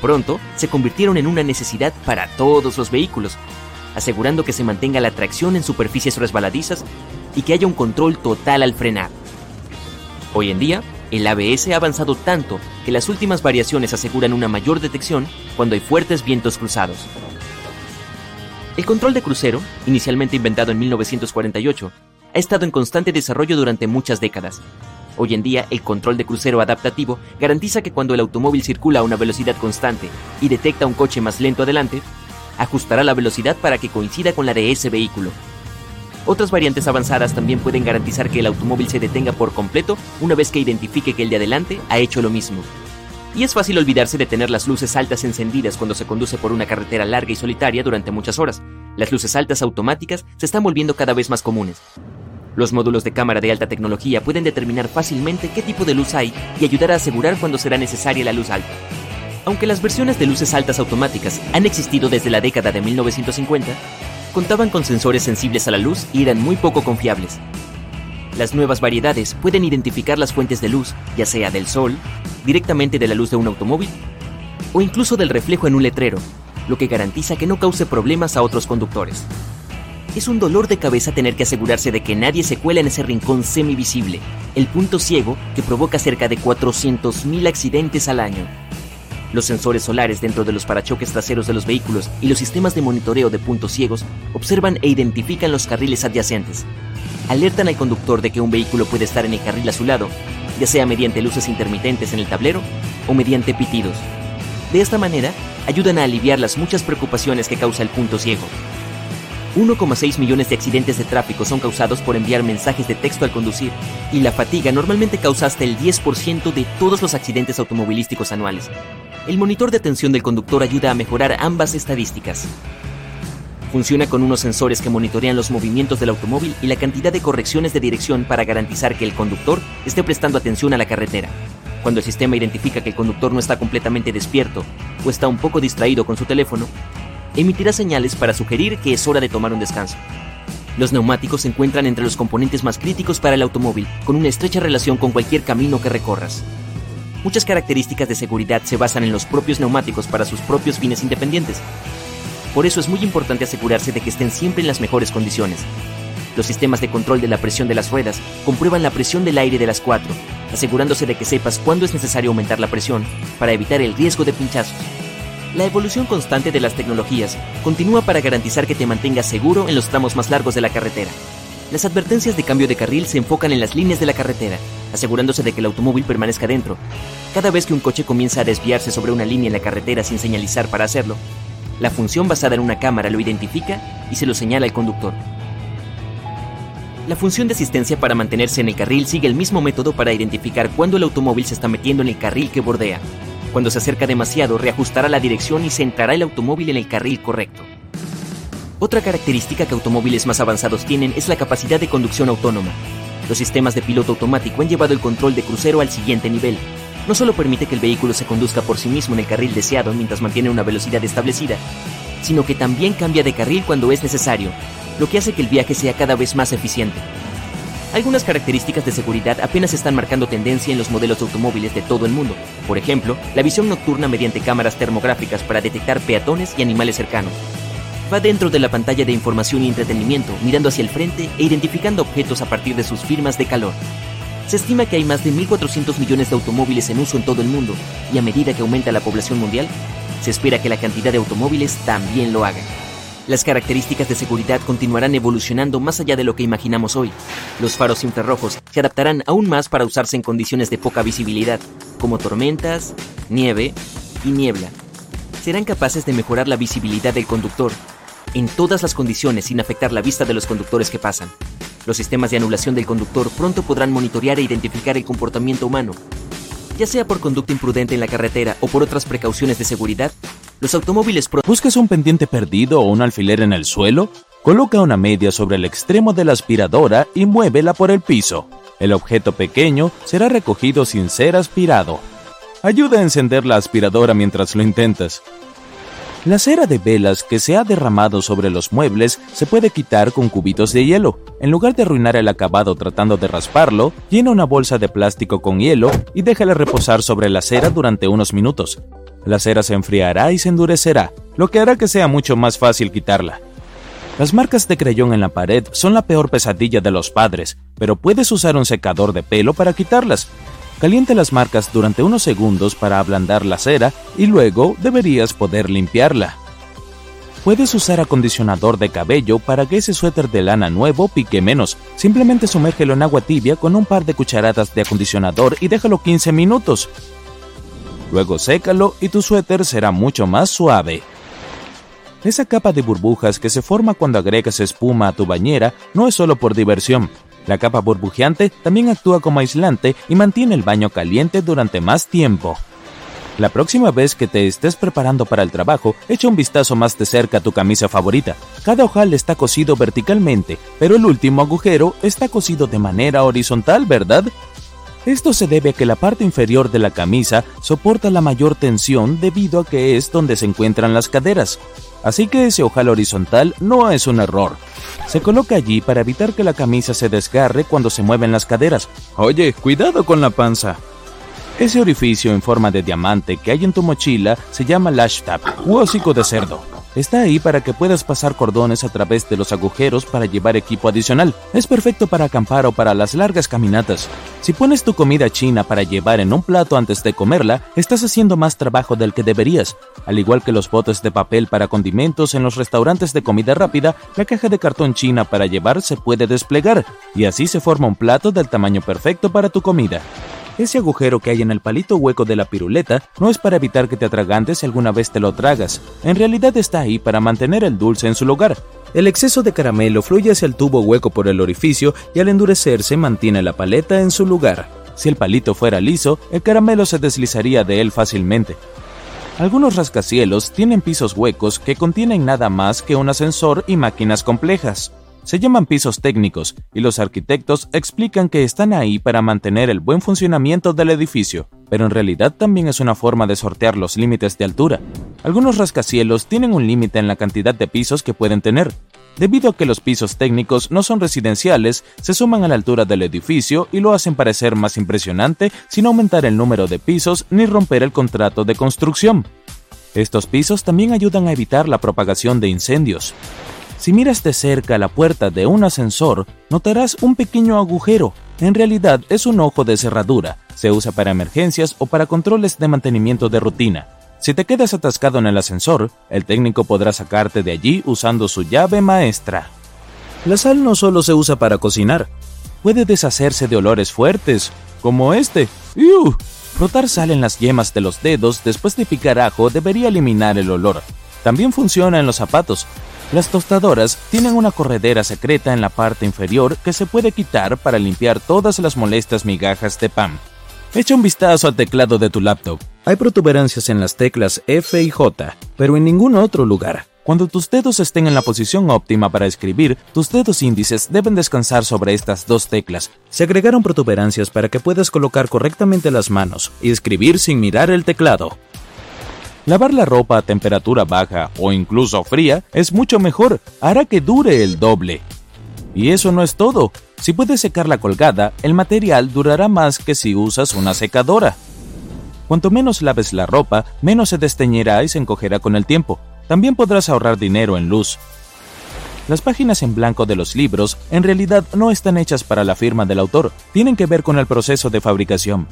Pronto se convirtieron en una necesidad para todos los vehículos, asegurando que se mantenga la tracción en superficies resbaladizas y que haya un control total al frenar. Hoy en día, el ABS ha avanzado tanto que las últimas variaciones aseguran una mayor detección cuando hay fuertes vientos cruzados. El control de crucero, inicialmente inventado en 1948, ha estado en constante desarrollo durante muchas décadas. Hoy en día, el control de crucero adaptativo garantiza que cuando el automóvil circula a una velocidad constante y detecta un coche más lento adelante, ajustará la velocidad para que coincida con la de ese vehículo. Otras variantes avanzadas también pueden garantizar que el automóvil se detenga por completo una vez que identifique que el de adelante ha hecho lo mismo. Y es fácil olvidarse de tener las luces altas encendidas cuando se conduce por una carretera larga y solitaria durante muchas horas. Las luces altas automáticas se están volviendo cada vez más comunes. Los módulos de cámara de alta tecnología pueden determinar fácilmente qué tipo de luz hay y ayudar a asegurar cuando será necesaria la luz alta. Aunque las versiones de luces altas automáticas han existido desde la década de 1950, contaban con sensores sensibles a la luz y eran muy poco confiables. Las nuevas variedades pueden identificar las fuentes de luz, ya sea del sol, directamente de la luz de un automóvil o incluso del reflejo en un letrero, lo que garantiza que no cause problemas a otros conductores. Es un dolor de cabeza tener que asegurarse de que nadie se cuela en ese rincón semivisible, el punto ciego que provoca cerca de 400.000 accidentes al año. Los sensores solares dentro de los parachoques traseros de los vehículos y los sistemas de monitoreo de puntos ciegos observan e identifican los carriles adyacentes. Alertan al conductor de que un vehículo puede estar en el carril a su lado ya sea mediante luces intermitentes en el tablero o mediante pitidos. De esta manera, ayudan a aliviar las muchas preocupaciones que causa el punto ciego. 1,6 millones de accidentes de tráfico son causados por enviar mensajes de texto al conducir, y la fatiga normalmente causa hasta el 10% de todos los accidentes automovilísticos anuales. El monitor de atención del conductor ayuda a mejorar ambas estadísticas. Funciona con unos sensores que monitorean los movimientos del automóvil y la cantidad de correcciones de dirección para garantizar que el conductor esté prestando atención a la carretera. Cuando el sistema identifica que el conductor no está completamente despierto o está un poco distraído con su teléfono, emitirá señales para sugerir que es hora de tomar un descanso. Los neumáticos se encuentran entre los componentes más críticos para el automóvil, con una estrecha relación con cualquier camino que recorras. Muchas características de seguridad se basan en los propios neumáticos para sus propios fines independientes, por eso es muy importante asegurarse de que estén siempre en las mejores condiciones. Los sistemas de control de la presión de las ruedas comprueban la presión del aire de las cuatro, asegurándose de que sepas cuándo es necesario aumentar la presión para evitar el riesgo de pinchazos. La evolución constante de las tecnologías continúa para garantizar que te mantengas seguro en los tramos más largos de la carretera. Las advertencias de cambio de carril se enfocan en las líneas de la carretera, asegurándose de que el automóvil permanezca dentro. Cada vez que un coche comienza a desviarse sobre una línea en la carretera sin señalizar para hacerlo, la función basada en una cámara lo identifica y se lo señala al conductor. La función de asistencia para mantenerse en el carril sigue el mismo método para identificar cuándo el automóvil se está metiendo en el carril que bordea. Cuando se acerca demasiado, reajustará la dirección y centrará el automóvil en el carril correcto. Otra característica que automóviles más avanzados tienen es la capacidad de conducción autónoma. Los sistemas de piloto automático han llevado el control de crucero al siguiente nivel, no solo permite que el vehículo se conduzca por sí mismo en el carril deseado mientras mantiene una velocidad establecida, sino que también cambia de carril cuando es necesario, lo que hace que el viaje sea cada vez más eficiente. Algunas características de seguridad apenas están marcando tendencia en los modelos de automóviles de todo el mundo. Por ejemplo, la visión nocturna mediante cámaras termográficas para detectar peatones y animales cercanos. Va dentro de la pantalla de información y entretenimiento, mirando hacia el frente e identificando objetos a partir de sus firmas de calor. Se estima que hay más de 1.400 millones de automóviles en uso en todo el mundo y a medida que aumenta la población mundial, se espera que la cantidad de automóviles también lo haga. Las características de seguridad continuarán evolucionando más allá de lo que imaginamos hoy. Los faros infrarrojos se adaptarán aún más para usarse en condiciones de poca visibilidad, como tormentas, nieve y niebla. Serán capaces de mejorar la visibilidad del conductor en todas las condiciones sin afectar la vista de los conductores que pasan. Los sistemas de anulación del conductor pronto podrán monitorear e identificar el comportamiento humano. Ya sea por conducta imprudente en la carretera o por otras precauciones de seguridad, los automóviles... ¿Buscas un pendiente perdido o un alfiler en el suelo? Coloca una media sobre el extremo de la aspiradora y muévela por el piso. El objeto pequeño será recogido sin ser aspirado. Ayuda a encender la aspiradora mientras lo intentas. La cera de velas que se ha derramado sobre los muebles se puede quitar con cubitos de hielo. En lugar de arruinar el acabado tratando de rasparlo, llena una bolsa de plástico con hielo y déjala reposar sobre la cera durante unos minutos. La cera se enfriará y se endurecerá, lo que hará que sea mucho más fácil quitarla. Las marcas de creyón en la pared son la peor pesadilla de los padres, pero puedes usar un secador de pelo para quitarlas. Caliente las marcas durante unos segundos para ablandar la cera y luego deberías poder limpiarla. Puedes usar acondicionador de cabello para que ese suéter de lana nuevo pique menos. Simplemente sumérgelo en agua tibia con un par de cucharadas de acondicionador y déjalo 15 minutos. Luego sécalo y tu suéter será mucho más suave. Esa capa de burbujas que se forma cuando agregas espuma a tu bañera no es solo por diversión, la capa burbujeante también actúa como aislante y mantiene el baño caliente durante más tiempo. La próxima vez que te estés preparando para el trabajo, echa un vistazo más de cerca a tu camisa favorita. Cada ojal está cosido verticalmente, pero el último agujero está cosido de manera horizontal, ¿verdad? Esto se debe a que la parte inferior de la camisa soporta la mayor tensión debido a que es donde se encuentran las caderas. Así que ese ojal horizontal no es un error. Se coloca allí para evitar que la camisa se desgarre cuando se mueven las caderas. Oye, cuidado con la panza. Ese orificio en forma de diamante que hay en tu mochila se llama lash tab u hocico de cerdo. Está ahí para que puedas pasar cordones a través de los agujeros para llevar equipo adicional. Es perfecto para acampar o para las largas caminatas. Si pones tu comida china para llevar en un plato antes de comerla, estás haciendo más trabajo del que deberías. Al igual que los botes de papel para condimentos en los restaurantes de comida rápida, la caja de cartón china para llevar se puede desplegar, y así se forma un plato del tamaño perfecto para tu comida. Ese agujero que hay en el palito hueco de la piruleta no es para evitar que te atragantes si alguna vez te lo tragas. En realidad está ahí para mantener el dulce en su lugar. El exceso de caramelo fluye hacia el tubo hueco por el orificio y al endurecerse mantiene la paleta en su lugar. Si el palito fuera liso, el caramelo se deslizaría de él fácilmente. Algunos rascacielos tienen pisos huecos que contienen nada más que un ascensor y máquinas complejas. Se llaman pisos técnicos y los arquitectos explican que están ahí para mantener el buen funcionamiento del edificio, pero en realidad también es una forma de sortear los límites de altura. Algunos rascacielos tienen un límite en la cantidad de pisos que pueden tener. Debido a que los pisos técnicos no son residenciales, se suman a la altura del edificio y lo hacen parecer más impresionante sin aumentar el número de pisos ni romper el contrato de construcción. Estos pisos también ayudan a evitar la propagación de incendios. Si miras de cerca la puerta de un ascensor, notarás un pequeño agujero. En realidad es un ojo de cerradura. Se usa para emergencias o para controles de mantenimiento de rutina. Si te quedas atascado en el ascensor, el técnico podrá sacarte de allí usando su llave maestra. La sal no solo se usa para cocinar, puede deshacerse de olores fuertes, como este. ¡Iu! Frotar sal en las yemas de los dedos después de picar ajo debería eliminar el olor. También funciona en los zapatos. Las tostadoras tienen una corredera secreta en la parte inferior que se puede quitar para limpiar todas las molestas migajas de pan. Echa un vistazo al teclado de tu laptop. Hay protuberancias en las teclas F y J, pero en ningún otro lugar. Cuando tus dedos estén en la posición óptima para escribir, tus dedos índices deben descansar sobre estas dos teclas. Se agregaron protuberancias para que puedas colocar correctamente las manos y escribir sin mirar el teclado. Lavar la ropa a temperatura baja o incluso fría es mucho mejor, hará que dure el doble. Y eso no es todo. Si puedes secarla colgada, el material durará más que si usas una secadora. Cuanto menos laves la ropa, menos se desteñirá y se encogerá con el tiempo. También podrás ahorrar dinero en luz. Las páginas en blanco de los libros en realidad no están hechas para la firma del autor, tienen que ver con el proceso de fabricación.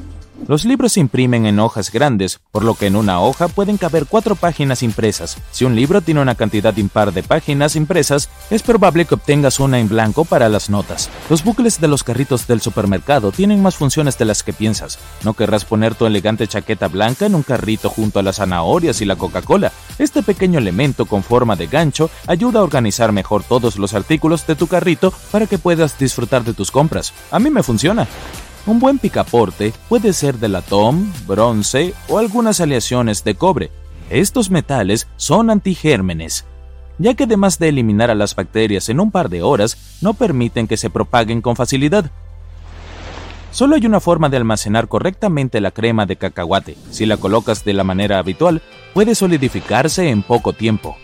Los libros se imprimen en hojas grandes, por lo que en una hoja pueden caber cuatro páginas impresas. Si un libro tiene una cantidad impar de páginas impresas, es probable que obtengas una en blanco para las notas. Los bucles de los carritos del supermercado tienen más funciones de las que piensas. No querrás poner tu elegante chaqueta blanca en un carrito junto a las zanahorias y la Coca-Cola. Este pequeño elemento con forma de gancho ayuda a organizar mejor todos los artículos de tu carrito para que puedas disfrutar de tus compras. A mí me funciona. Un buen picaporte puede ser de latón, bronce o algunas aleaciones de cobre. Estos metales son antigérmenes, ya que además de eliminar a las bacterias en un par de horas, no permiten que se propaguen con facilidad. Solo hay una forma de almacenar correctamente la crema de cacahuate. Si la colocas de la manera habitual, puede solidificarse en poco tiempo.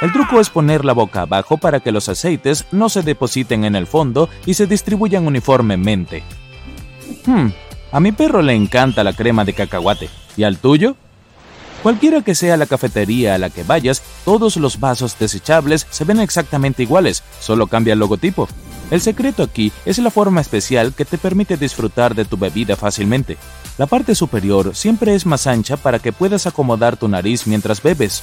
El truco es poner la boca abajo para que los aceites no se depositen en el fondo y se distribuyan uniformemente. Hmm, a mi perro le encanta la crema de cacahuate. ¿Y al tuyo? Cualquiera que sea la cafetería a la que vayas, todos los vasos desechables se ven exactamente iguales, solo cambia el logotipo. El secreto aquí es la forma especial que te permite disfrutar de tu bebida fácilmente. La parte superior siempre es más ancha para que puedas acomodar tu nariz mientras bebes.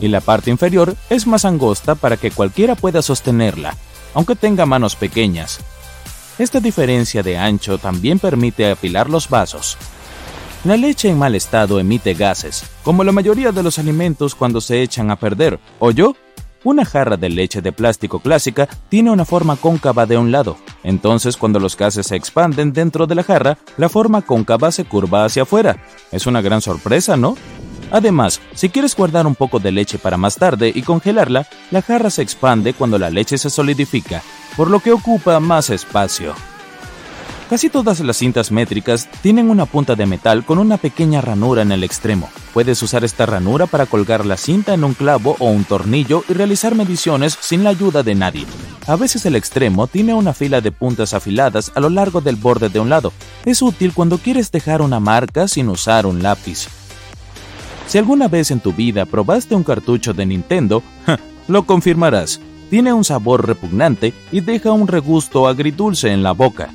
Y la parte inferior es más angosta para que cualquiera pueda sostenerla, aunque tenga manos pequeñas. Esta diferencia de ancho también permite apilar los vasos. La leche en mal estado emite gases, como la mayoría de los alimentos cuando se echan a perder, ¿o yo? Una jarra de leche de plástico clásica tiene una forma cóncava de un lado, entonces cuando los gases se expanden dentro de la jarra, la forma cóncava se curva hacia afuera. Es una gran sorpresa, ¿no? Además, si quieres guardar un poco de leche para más tarde y congelarla, la jarra se expande cuando la leche se solidifica, por lo que ocupa más espacio. Casi todas las cintas métricas tienen una punta de metal con una pequeña ranura en el extremo. Puedes usar esta ranura para colgar la cinta en un clavo o un tornillo y realizar mediciones sin la ayuda de nadie. A veces el extremo tiene una fila de puntas afiladas a lo largo del borde de un lado. Es útil cuando quieres dejar una marca sin usar un lápiz. Si alguna vez en tu vida probaste un cartucho de Nintendo, lo confirmarás tiene un sabor repugnante y deja un regusto agridulce en la boca.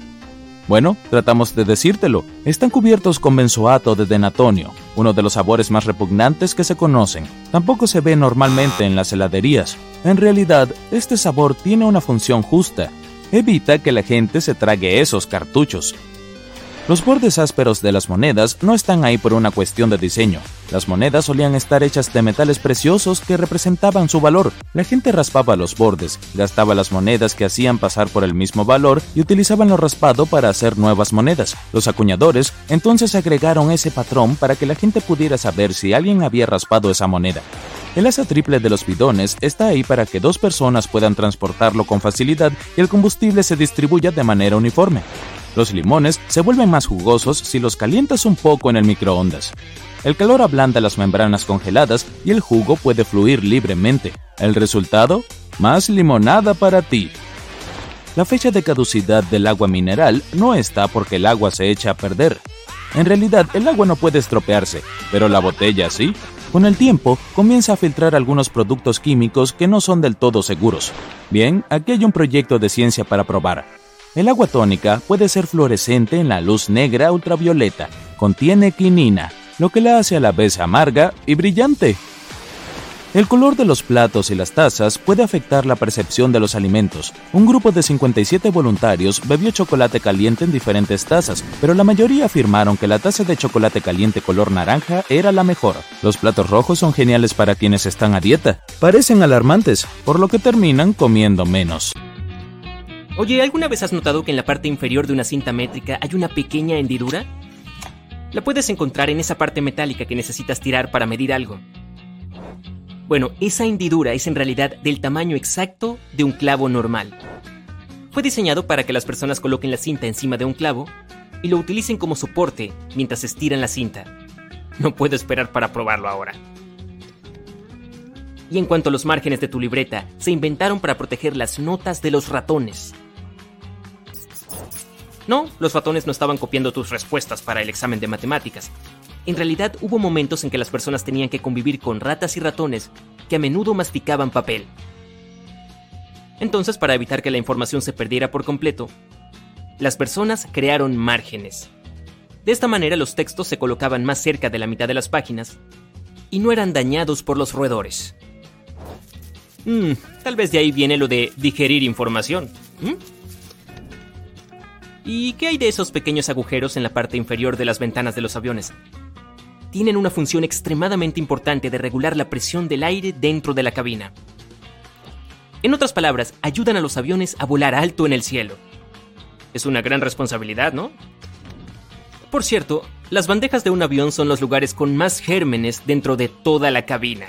Bueno, tratamos de decírtelo. Están cubiertos con benzoato de denatonio, uno de los sabores más repugnantes que se conocen. Tampoco se ve normalmente en las heladerías. En realidad, este sabor tiene una función justa. Evita que la gente se trague esos cartuchos. Los bordes ásperos de las monedas no están ahí por una cuestión de diseño. Las monedas solían estar hechas de metales preciosos que representaban su valor. La gente raspaba los bordes, gastaba las monedas que hacían pasar por el mismo valor y utilizaban lo raspado para hacer nuevas monedas. Los acuñadores entonces agregaron ese patrón para que la gente pudiera saber si alguien había raspado esa moneda. El asa triple de los bidones está ahí para que dos personas puedan transportarlo con facilidad y el combustible se distribuya de manera uniforme. Los limones se vuelven más jugosos si los calientas un poco en el microondas. El calor ablanda las membranas congeladas y el jugo puede fluir libremente. El resultado, más limonada para ti. La fecha de caducidad del agua mineral no está porque el agua se echa a perder. En realidad, el agua no puede estropearse, pero la botella sí. Con el tiempo, comienza a filtrar algunos productos químicos que no son del todo seguros. Bien, aquí hay un proyecto de ciencia para probar. El agua tónica puede ser fluorescente en la luz negra ultravioleta. Contiene quinina, lo que la hace a la vez amarga y brillante. El color de los platos y las tazas puede afectar la percepción de los alimentos. Un grupo de 57 voluntarios bebió chocolate caliente en diferentes tazas, pero la mayoría afirmaron que la taza de chocolate caliente color naranja era la mejor. Los platos rojos son geniales para quienes están a dieta. Parecen alarmantes, por lo que terminan comiendo menos. Oye, ¿alguna vez has notado que en la parte inferior de una cinta métrica hay una pequeña hendidura? La puedes encontrar en esa parte metálica que necesitas tirar para medir algo. Bueno, esa hendidura es en realidad del tamaño exacto de un clavo normal. Fue diseñado para que las personas coloquen la cinta encima de un clavo y lo utilicen como soporte mientras estiran la cinta. No puedo esperar para probarlo ahora. Y en cuanto a los márgenes de tu libreta, se inventaron para proteger las notas de los ratones. No, los ratones no estaban copiando tus respuestas para el examen de matemáticas. En realidad hubo momentos en que las personas tenían que convivir con ratas y ratones que a menudo masticaban papel. Entonces, para evitar que la información se perdiera por completo, las personas crearon márgenes. De esta manera los textos se colocaban más cerca de la mitad de las páginas y no eran dañados por los roedores. Hmm, tal vez de ahí viene lo de digerir información. ¿Y qué hay de esos pequeños agujeros en la parte inferior de las ventanas de los aviones? Tienen una función extremadamente importante de regular la presión del aire dentro de la cabina. En otras palabras, ayudan a los aviones a volar alto en el cielo. Es una gran responsabilidad, ¿no? Por cierto, las bandejas de un avión son los lugares con más gérmenes dentro de toda la cabina.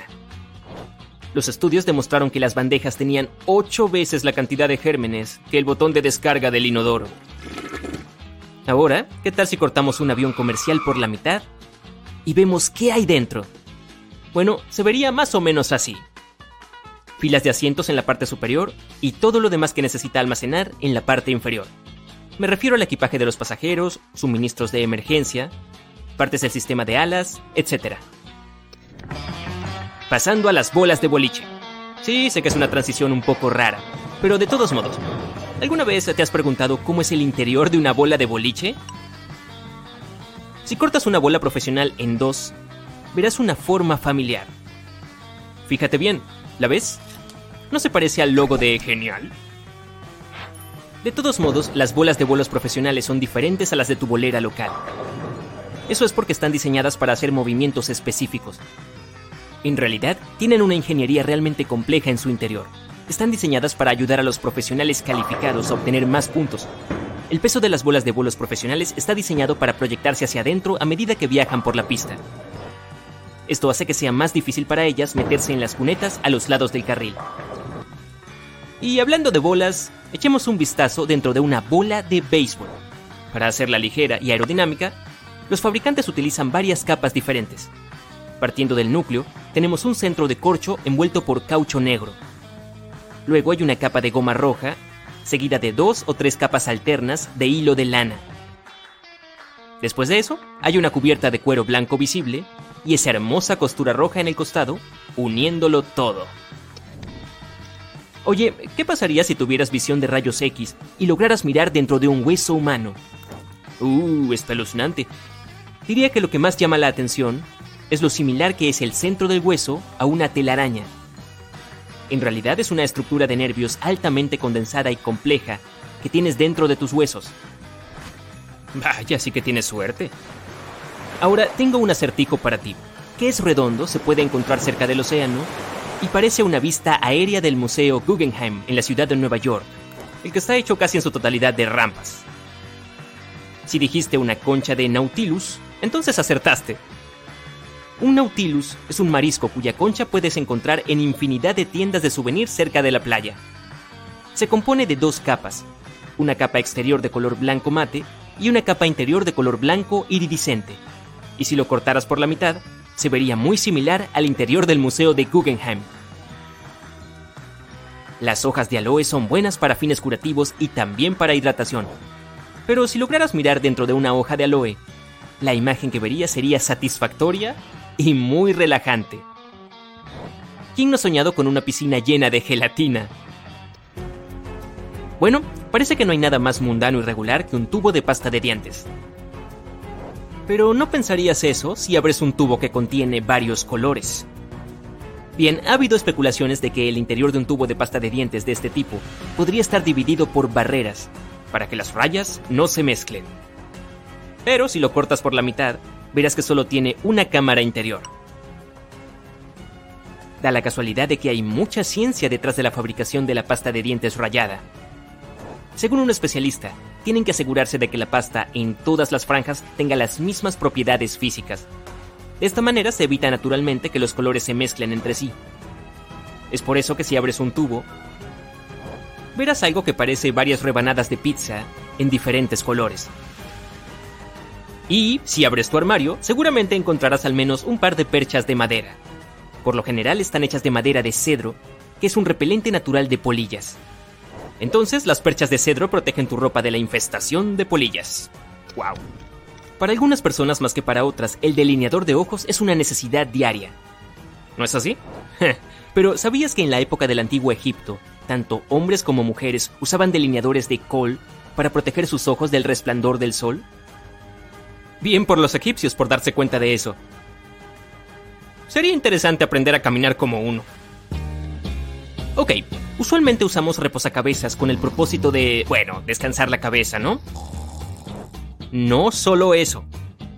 Los estudios demostraron que las bandejas tenían 8 veces la cantidad de gérmenes que el botón de descarga del inodoro. Ahora, ¿qué tal si cortamos un avión comercial por la mitad y vemos qué hay dentro? Bueno, se vería más o menos así. Filas de asientos en la parte superior y todo lo demás que necesita almacenar en la parte inferior. Me refiero al equipaje de los pasajeros, suministros de emergencia, partes del sistema de alas, etc pasando a las bolas de boliche. Sí, sé que es una transición un poco rara, pero de todos modos, ¿alguna vez te has preguntado cómo es el interior de una bola de boliche? Si cortas una bola profesional en dos, verás una forma familiar. Fíjate bien, ¿la ves? ¿No se parece al logo de Genial? De todos modos, las bolas de bolos profesionales son diferentes a las de tu bolera local. Eso es porque están diseñadas para hacer movimientos específicos, en realidad, tienen una ingeniería realmente compleja en su interior. Están diseñadas para ayudar a los profesionales calificados a obtener más puntos. El peso de las bolas de vuelos profesionales está diseñado para proyectarse hacia adentro a medida que viajan por la pista. Esto hace que sea más difícil para ellas meterse en las cunetas a los lados del carril. Y hablando de bolas, echemos un vistazo dentro de una bola de béisbol. Para hacerla ligera y aerodinámica, los fabricantes utilizan varias capas diferentes. Partiendo del núcleo, tenemos un centro de corcho envuelto por caucho negro. Luego hay una capa de goma roja, seguida de dos o tres capas alternas de hilo de lana. Después de eso, hay una cubierta de cuero blanco visible y esa hermosa costura roja en el costado, uniéndolo todo. Oye, ¿qué pasaría si tuvieras visión de rayos X y lograras mirar dentro de un hueso humano? Uh, espeluznante. Diría que lo que más llama la atención es lo similar que es el centro del hueso a una telaraña. En realidad es una estructura de nervios altamente condensada y compleja que tienes dentro de tus huesos. Vaya, sí que tienes suerte. Ahora tengo un acertijo para ti, que es redondo, se puede encontrar cerca del océano y parece una vista aérea del Museo Guggenheim en la ciudad de Nueva York, el que está hecho casi en su totalidad de rampas. Si dijiste una concha de Nautilus, entonces acertaste. Un Nautilus es un marisco cuya concha puedes encontrar en infinidad de tiendas de souvenirs cerca de la playa. Se compone de dos capas, una capa exterior de color blanco mate y una capa interior de color blanco iridiscente. Y si lo cortaras por la mitad, se vería muy similar al interior del Museo de Guggenheim. Las hojas de aloe son buenas para fines curativos y también para hidratación. Pero si lograras mirar dentro de una hoja de aloe, la imagen que verías sería satisfactoria y muy relajante. ¿Quién no ha soñado con una piscina llena de gelatina? Bueno, parece que no hay nada más mundano y regular que un tubo de pasta de dientes. Pero no pensarías eso si abres un tubo que contiene varios colores. Bien, ha habido especulaciones de que el interior de un tubo de pasta de dientes de este tipo podría estar dividido por barreras, para que las rayas no se mezclen. Pero si lo cortas por la mitad, verás que solo tiene una cámara interior. Da la casualidad de que hay mucha ciencia detrás de la fabricación de la pasta de dientes rayada. Según un especialista, tienen que asegurarse de que la pasta en todas las franjas tenga las mismas propiedades físicas. De esta manera se evita naturalmente que los colores se mezclen entre sí. Es por eso que si abres un tubo, verás algo que parece varias rebanadas de pizza en diferentes colores. Y si abres tu armario, seguramente encontrarás al menos un par de perchas de madera. Por lo general están hechas de madera de cedro, que es un repelente natural de polillas. Entonces, las perchas de cedro protegen tu ropa de la infestación de polillas. ¡Wow! Para algunas personas más que para otras, el delineador de ojos es una necesidad diaria. ¿No es así? Pero ¿sabías que en la época del antiguo Egipto, tanto hombres como mujeres usaban delineadores de col para proteger sus ojos del resplandor del sol? Bien por los egipcios por darse cuenta de eso. Sería interesante aprender a caminar como uno. Ok, usualmente usamos reposacabezas con el propósito de, bueno, descansar la cabeza, ¿no? No solo eso.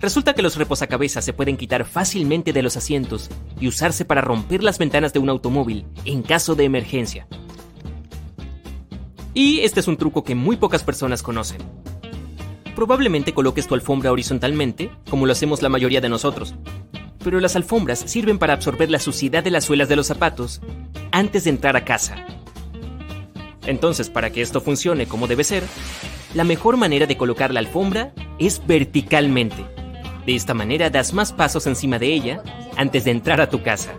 Resulta que los reposacabezas se pueden quitar fácilmente de los asientos y usarse para romper las ventanas de un automóvil en caso de emergencia. Y este es un truco que muy pocas personas conocen probablemente coloques tu alfombra horizontalmente, como lo hacemos la mayoría de nosotros. Pero las alfombras sirven para absorber la suciedad de las suelas de los zapatos antes de entrar a casa. Entonces, para que esto funcione como debe ser, la mejor manera de colocar la alfombra es verticalmente. De esta manera das más pasos encima de ella antes de entrar a tu casa.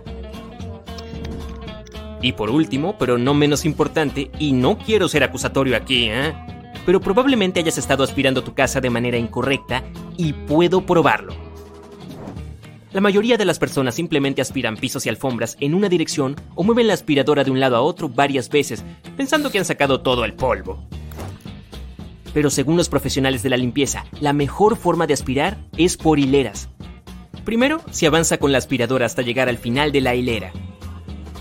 Y por último, pero no menos importante, y no quiero ser acusatorio aquí, ¿eh? Pero probablemente hayas estado aspirando tu casa de manera incorrecta y puedo probarlo. La mayoría de las personas simplemente aspiran pisos y alfombras en una dirección o mueven la aspiradora de un lado a otro varias veces, pensando que han sacado todo el polvo. Pero según los profesionales de la limpieza, la mejor forma de aspirar es por hileras. Primero, se avanza con la aspiradora hasta llegar al final de la hilera.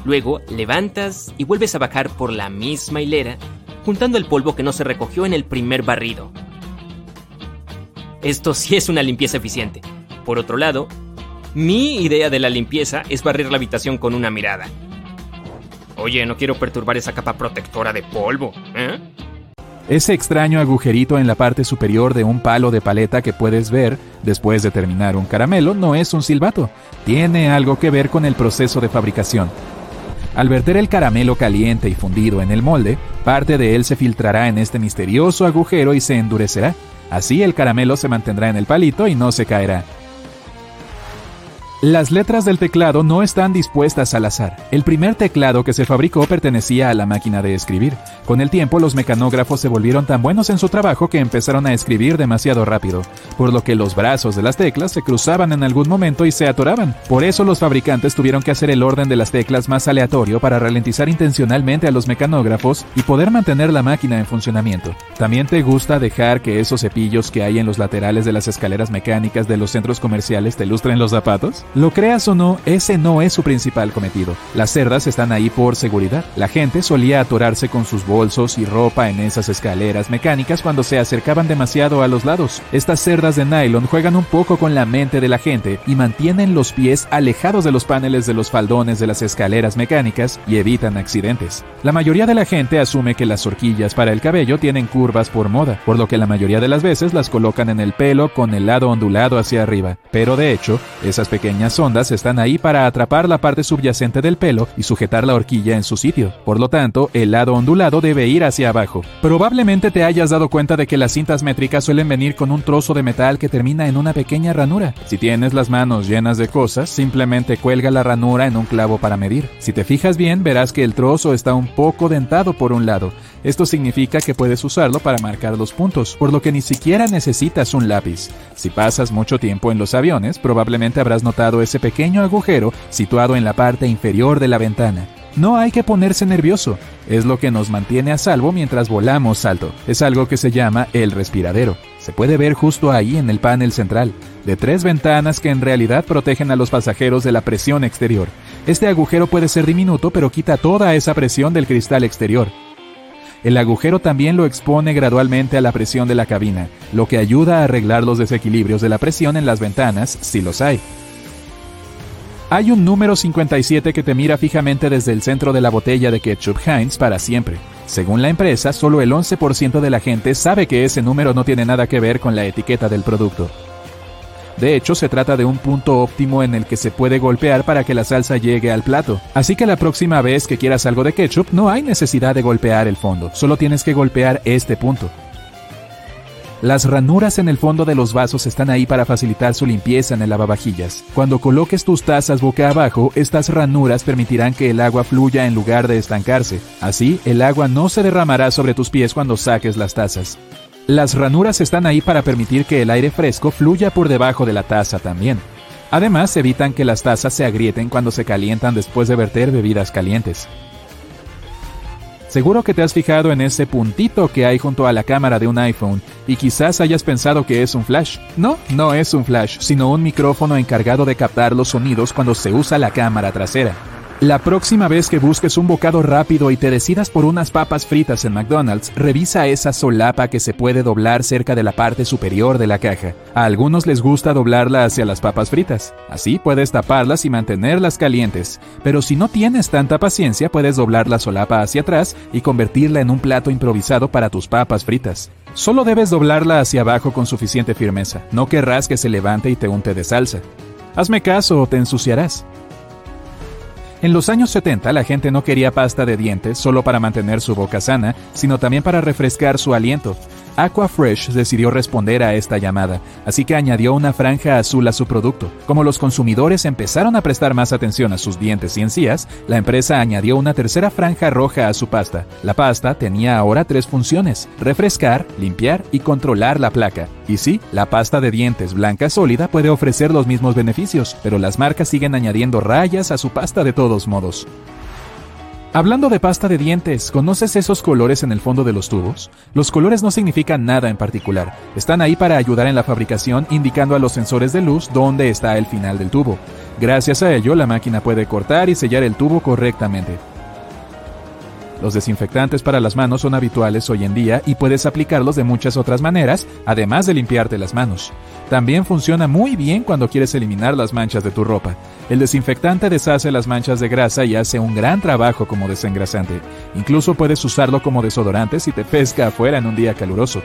Luego, levantas y vuelves a bajar por la misma hilera juntando el polvo que no se recogió en el primer barrido. Esto sí es una limpieza eficiente. Por otro lado, mi idea de la limpieza es barrer la habitación con una mirada. Oye, no quiero perturbar esa capa protectora de polvo, ¿eh? Ese extraño agujerito en la parte superior de un palo de paleta que puedes ver después de terminar un caramelo no es un silbato, tiene algo que ver con el proceso de fabricación. Al verter el caramelo caliente y fundido en el molde, parte de él se filtrará en este misterioso agujero y se endurecerá. Así el caramelo se mantendrá en el palito y no se caerá. Las letras del teclado no están dispuestas al azar. El primer teclado que se fabricó pertenecía a la máquina de escribir. Con el tiempo los mecanógrafos se volvieron tan buenos en su trabajo que empezaron a escribir demasiado rápido, por lo que los brazos de las teclas se cruzaban en algún momento y se atoraban. Por eso los fabricantes tuvieron que hacer el orden de las teclas más aleatorio para ralentizar intencionalmente a los mecanógrafos y poder mantener la máquina en funcionamiento. ¿También te gusta dejar que esos cepillos que hay en los laterales de las escaleras mecánicas de los centros comerciales te lustren los zapatos? Lo creas o no, ese no es su principal cometido. Las cerdas están ahí por seguridad. La gente solía atorarse con sus bolsos y ropa en esas escaleras mecánicas cuando se acercaban demasiado a los lados. Estas cerdas de nylon juegan un poco con la mente de la gente y mantienen los pies alejados de los paneles de los faldones de las escaleras mecánicas y evitan accidentes. La mayoría de la gente asume que las horquillas para el cabello tienen curvas por moda, por lo que la mayoría de las veces las colocan en el pelo con el lado ondulado hacia arriba. Pero de hecho, esas pequeñas ondas están ahí para atrapar la parte subyacente del pelo y sujetar la horquilla en su sitio. Por lo tanto, el lado ondulado debe ir hacia abajo. Probablemente te hayas dado cuenta de que las cintas métricas suelen venir con un trozo de metal que termina en una pequeña ranura. Si tienes las manos llenas de cosas, simplemente cuelga la ranura en un clavo para medir. Si te fijas bien, verás que el trozo está un poco dentado por un lado. Esto significa que puedes usarlo para marcar los puntos, por lo que ni siquiera necesitas un lápiz. Si pasas mucho tiempo en los aviones, probablemente habrás notado ese pequeño agujero situado en la parte inferior de la ventana. No hay que ponerse nervioso, es lo que nos mantiene a salvo mientras volamos alto. Es algo que se llama el respiradero. Se puede ver justo ahí en el panel central, de tres ventanas que en realidad protegen a los pasajeros de la presión exterior. Este agujero puede ser diminuto, pero quita toda esa presión del cristal exterior. El agujero también lo expone gradualmente a la presión de la cabina, lo que ayuda a arreglar los desequilibrios de la presión en las ventanas, si los hay. Hay un número 57 que te mira fijamente desde el centro de la botella de ketchup Heinz para siempre. Según la empresa, solo el 11% de la gente sabe que ese número no tiene nada que ver con la etiqueta del producto. De hecho, se trata de un punto óptimo en el que se puede golpear para que la salsa llegue al plato. Así que la próxima vez que quieras algo de ketchup, no hay necesidad de golpear el fondo, solo tienes que golpear este punto. Las ranuras en el fondo de los vasos están ahí para facilitar su limpieza en el lavavajillas. Cuando coloques tus tazas boca abajo, estas ranuras permitirán que el agua fluya en lugar de estancarse. Así, el agua no se derramará sobre tus pies cuando saques las tazas. Las ranuras están ahí para permitir que el aire fresco fluya por debajo de la taza también. Además, evitan que las tazas se agrieten cuando se calientan después de verter bebidas calientes. Seguro que te has fijado en ese puntito que hay junto a la cámara de un iPhone y quizás hayas pensado que es un flash. No, no es un flash, sino un micrófono encargado de captar los sonidos cuando se usa la cámara trasera. La próxima vez que busques un bocado rápido y te decidas por unas papas fritas en McDonald's, revisa esa solapa que se puede doblar cerca de la parte superior de la caja. A algunos les gusta doblarla hacia las papas fritas. Así puedes taparlas y mantenerlas calientes. Pero si no tienes tanta paciencia, puedes doblar la solapa hacia atrás y convertirla en un plato improvisado para tus papas fritas. Solo debes doblarla hacia abajo con suficiente firmeza. No querrás que se levante y te unte de salsa. Hazme caso o te ensuciarás. En los años 70 la gente no quería pasta de dientes solo para mantener su boca sana, sino también para refrescar su aliento. Aquafresh decidió responder a esta llamada, así que añadió una franja azul a su producto. Como los consumidores empezaron a prestar más atención a sus dientes y encías, la empresa añadió una tercera franja roja a su pasta. La pasta tenía ahora tres funciones, refrescar, limpiar y controlar la placa. Y sí, la pasta de dientes blanca sólida puede ofrecer los mismos beneficios, pero las marcas siguen añadiendo rayas a su pasta de todos modos. Hablando de pasta de dientes, ¿conoces esos colores en el fondo de los tubos? Los colores no significan nada en particular, están ahí para ayudar en la fabricación indicando a los sensores de luz dónde está el final del tubo. Gracias a ello, la máquina puede cortar y sellar el tubo correctamente. Los desinfectantes para las manos son habituales hoy en día y puedes aplicarlos de muchas otras maneras, además de limpiarte las manos. También funciona muy bien cuando quieres eliminar las manchas de tu ropa. El desinfectante deshace las manchas de grasa y hace un gran trabajo como desengrasante. Incluso puedes usarlo como desodorante si te pesca afuera en un día caluroso.